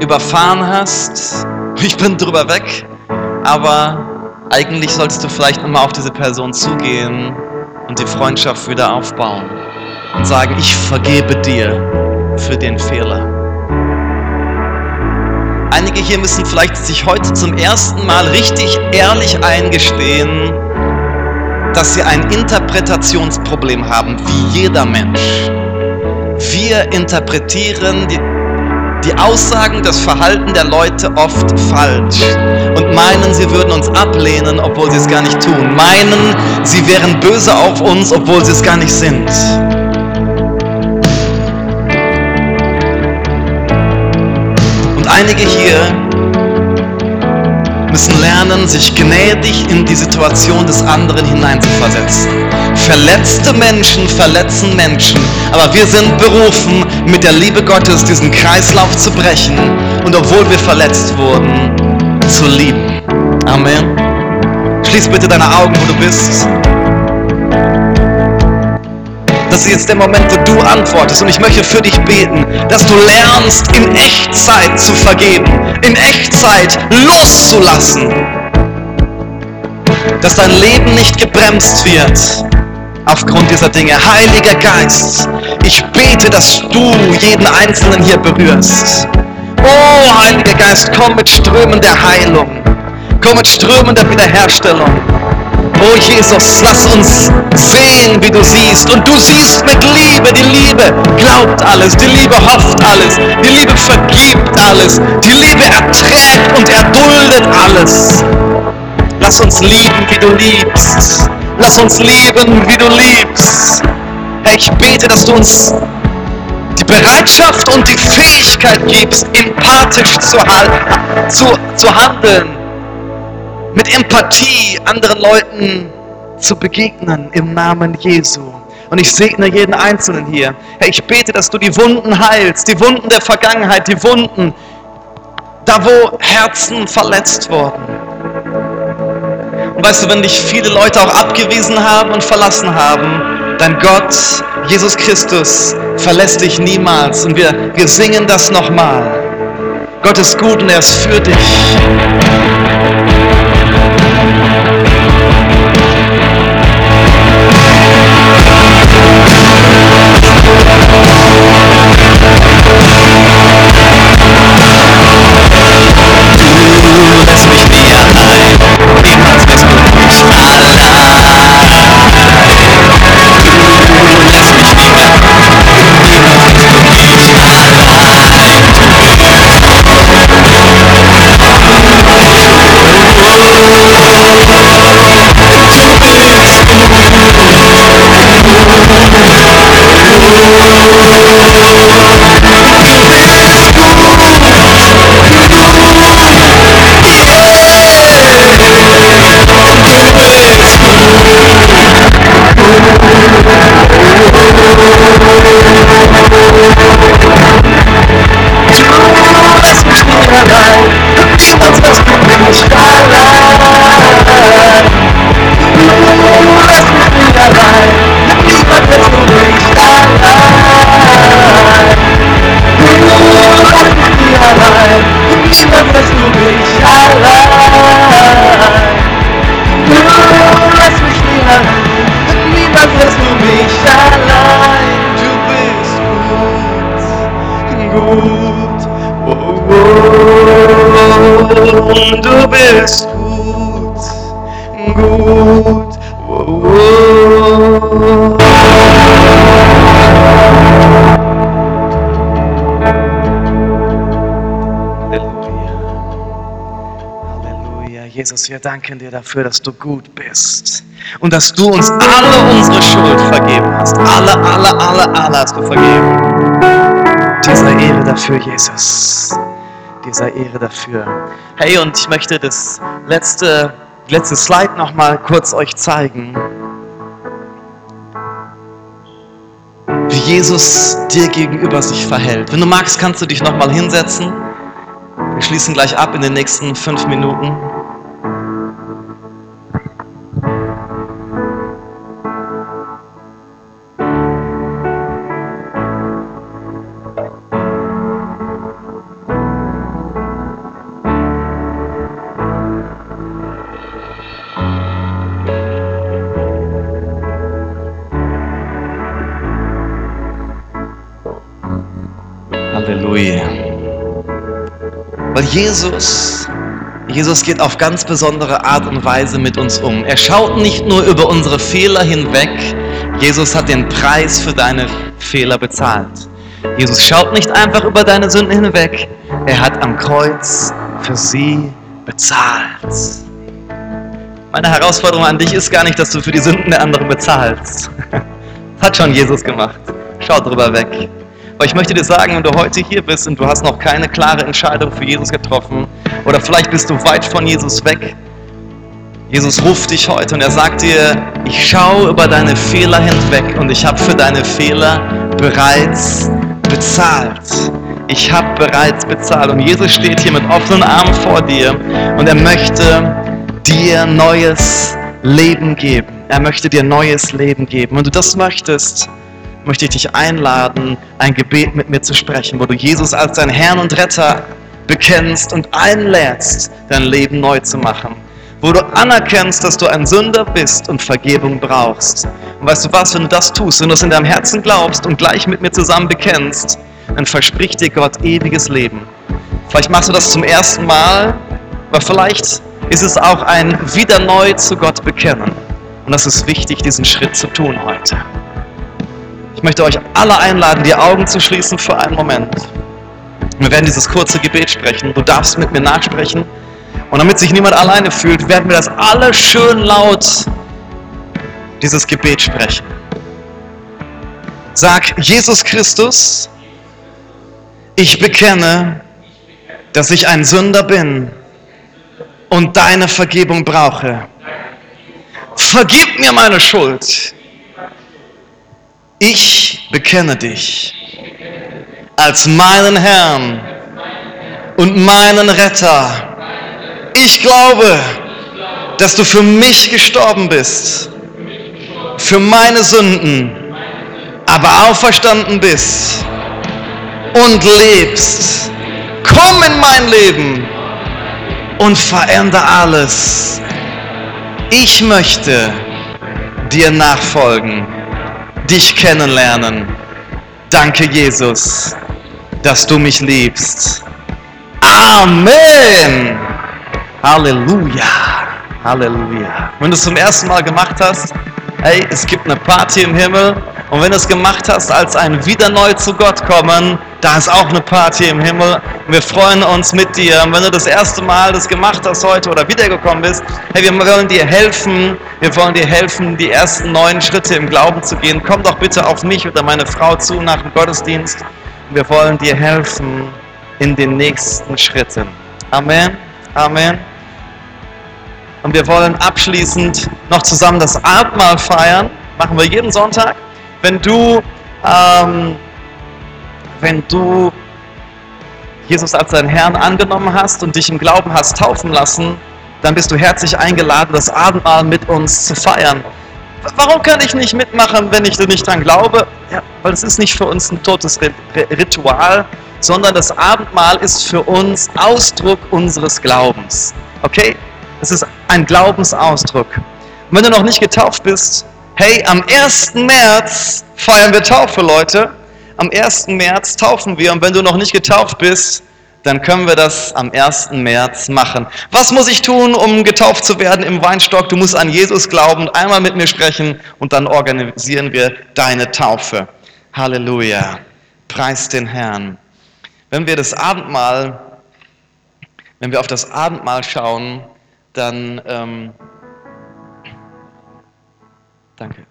A: überfahren hast? Ich bin drüber weg, aber eigentlich solltest du vielleicht nochmal auf diese Person zugehen und die Freundschaft wieder aufbauen und sagen, ich vergebe dir für den Fehler. Einige hier müssen vielleicht sich heute zum ersten Mal richtig ehrlich eingestehen, dass sie ein Interpretationsproblem haben, wie jeder Mensch. Wir interpretieren die die Aussagen, das Verhalten der Leute oft falsch und meinen, sie würden uns ablehnen, obwohl sie es gar nicht tun. Meinen, sie wären böse auf uns, obwohl sie es gar nicht sind. Und einige hier müssen lernen, sich gnädig in die Situation des anderen hineinzuversetzen. Verletzte Menschen verletzen Menschen, aber wir sind berufen, mit der Liebe Gottes diesen Kreislauf zu brechen und obwohl wir verletzt wurden, zu lieben. Amen. Schließ bitte deine Augen, wo du bist. Das ist jetzt der Moment, wo du antwortest. Und ich möchte für dich beten, dass du lernst, in Echtzeit zu vergeben, in Echtzeit loszulassen. Dass dein Leben nicht gebremst wird aufgrund dieser Dinge. Heiliger Geist, ich bete, dass du jeden Einzelnen hier berührst. Oh, Heiliger Geist, komm mit Strömen der Heilung. Komm mit Strömen der Wiederherstellung. Oh Jesus, lass uns sehen, wie du siehst. Und du siehst mit Liebe. Die Liebe glaubt alles. Die Liebe hofft alles. Die Liebe vergibt alles. Die Liebe erträgt und erduldet alles. Lass uns lieben, wie du liebst. Lass uns lieben, wie du liebst. Herr, ich bete, dass du uns die Bereitschaft und die Fähigkeit gibst, empathisch zu, zu, zu handeln mit Empathie anderen Leuten zu begegnen im Namen Jesu. Und ich segne jeden Einzelnen hier. Herr, ich bete, dass du die Wunden heilst, die Wunden der Vergangenheit, die Wunden, da wo Herzen verletzt wurden. Und weißt du, wenn dich viele Leute auch abgewiesen haben und verlassen haben, dein Gott, Jesus Christus, verlässt dich niemals. Und wir, wir singen das nochmal. Gott ist gut und er ist für dich. Gut. Jesus, wir danken dir dafür, dass du gut bist und dass du uns alle unsere Schuld vergeben hast. Alle, alle, alle, alle hast du vergeben. Dieser Ehre dafür, Jesus. Dieser Ehre dafür. Hey, und ich möchte das letzte, letzte Slide noch mal kurz euch zeigen. Wie Jesus dir gegenüber sich verhält. Wenn du magst, kannst du dich noch mal hinsetzen. Wir schließen gleich ab in den nächsten fünf Minuten. Jesus, Jesus geht auf ganz besondere Art und Weise mit uns um. Er schaut nicht nur über unsere Fehler hinweg, Jesus hat den Preis für deine Fehler bezahlt. Jesus schaut nicht einfach über deine Sünden hinweg, er hat am Kreuz für sie bezahlt. Meine Herausforderung an dich ist gar nicht, dass du für die Sünden der anderen bezahlst. Das [LAUGHS] hat schon Jesus gemacht. Schau drüber weg. Aber ich möchte dir sagen, wenn du heute hier bist und du hast noch keine klare Entscheidung für Jesus getroffen oder vielleicht bist du weit von Jesus weg, Jesus ruft dich heute und er sagt dir, ich schaue über deine Fehler hinweg und ich habe für deine Fehler bereits bezahlt. Ich habe bereits bezahlt und Jesus steht hier mit offenen Armen vor dir und er möchte dir neues Leben geben. Er möchte dir neues Leben geben. Wenn du das möchtest, möchte ich dich einladen, ein Gebet mit mir zu sprechen, wo du Jesus als dein Herrn und Retter bekennst und einlädst, dein Leben neu zu machen. Wo du anerkennst, dass du ein Sünder bist und Vergebung brauchst. Und weißt du was, wenn du das tust, wenn du es in deinem Herzen glaubst und gleich mit mir zusammen bekennst, dann verspricht dir Gott ewiges Leben. Vielleicht machst du das zum ersten Mal, aber vielleicht ist es auch ein wieder neu zu Gott bekennen. Und das ist wichtig, diesen Schritt zu tun heute. Ich möchte euch alle einladen, die Augen zu schließen für einen Moment. Wir werden dieses kurze Gebet sprechen. Du darfst mit mir nachsprechen. Und damit sich niemand alleine fühlt, werden wir das alle schön laut dieses Gebet sprechen. Sag, Jesus Christus, ich bekenne, dass ich ein Sünder bin und deine Vergebung brauche. Vergib mir meine Schuld. Ich bekenne dich als meinen Herrn und meinen Retter. Ich glaube, dass du für mich gestorben bist, für meine Sünden, aber auferstanden bist und lebst. Komm in mein Leben und verändere alles. Ich möchte dir nachfolgen, dich kennenlernen. Danke, Jesus, dass du mich liebst. Amen. Halleluja. Halleluja. Wenn du es zum ersten Mal gemacht hast, hey, es gibt eine Party im Himmel. Und wenn du es gemacht hast als ein wieder neu zu Gott kommen, da ist auch eine Party im Himmel. Wir freuen uns mit dir. Und wenn du das erste Mal das gemacht hast heute oder wiedergekommen bist, hey, wir wollen dir helfen. Wir wollen dir helfen, die ersten neun Schritte im Glauben zu gehen. Komm doch bitte auf mich oder meine Frau zu nach dem Gottesdienst. Wir wollen dir helfen in den nächsten Schritten. Amen. Amen. Und wir wollen abschließend noch zusammen das Abendmahl feiern. Machen wir jeden Sonntag. Wenn du, ähm, wenn du Jesus als deinen Herrn angenommen hast und dich im Glauben hast taufen lassen, dann bist du herzlich eingeladen, das Abendmahl mit uns zu feiern. Warum kann ich nicht mitmachen, wenn ich nicht dran glaube? Ja, weil es ist nicht für uns ein totes Ritual, sondern das Abendmahl ist für uns Ausdruck unseres Glaubens. Okay? Es ist ein Glaubensausdruck. Und wenn du noch nicht getauft bist, hey, am 1. März feiern wir Taufe, Leute. Am 1. März taufen wir. Und wenn du noch nicht getauft bist, dann können wir das am 1. März machen. Was muss ich tun, um getauft zu werden im Weinstock? Du musst an Jesus glauben, einmal mit mir sprechen und dann organisieren wir deine Taufe. Halleluja. Preis den Herrn. Wenn wir das Abendmahl, wenn wir auf das Abendmahl schauen, dann ähm, danke.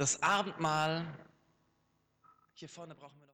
A: Das Abendmahl, hier vorne noch.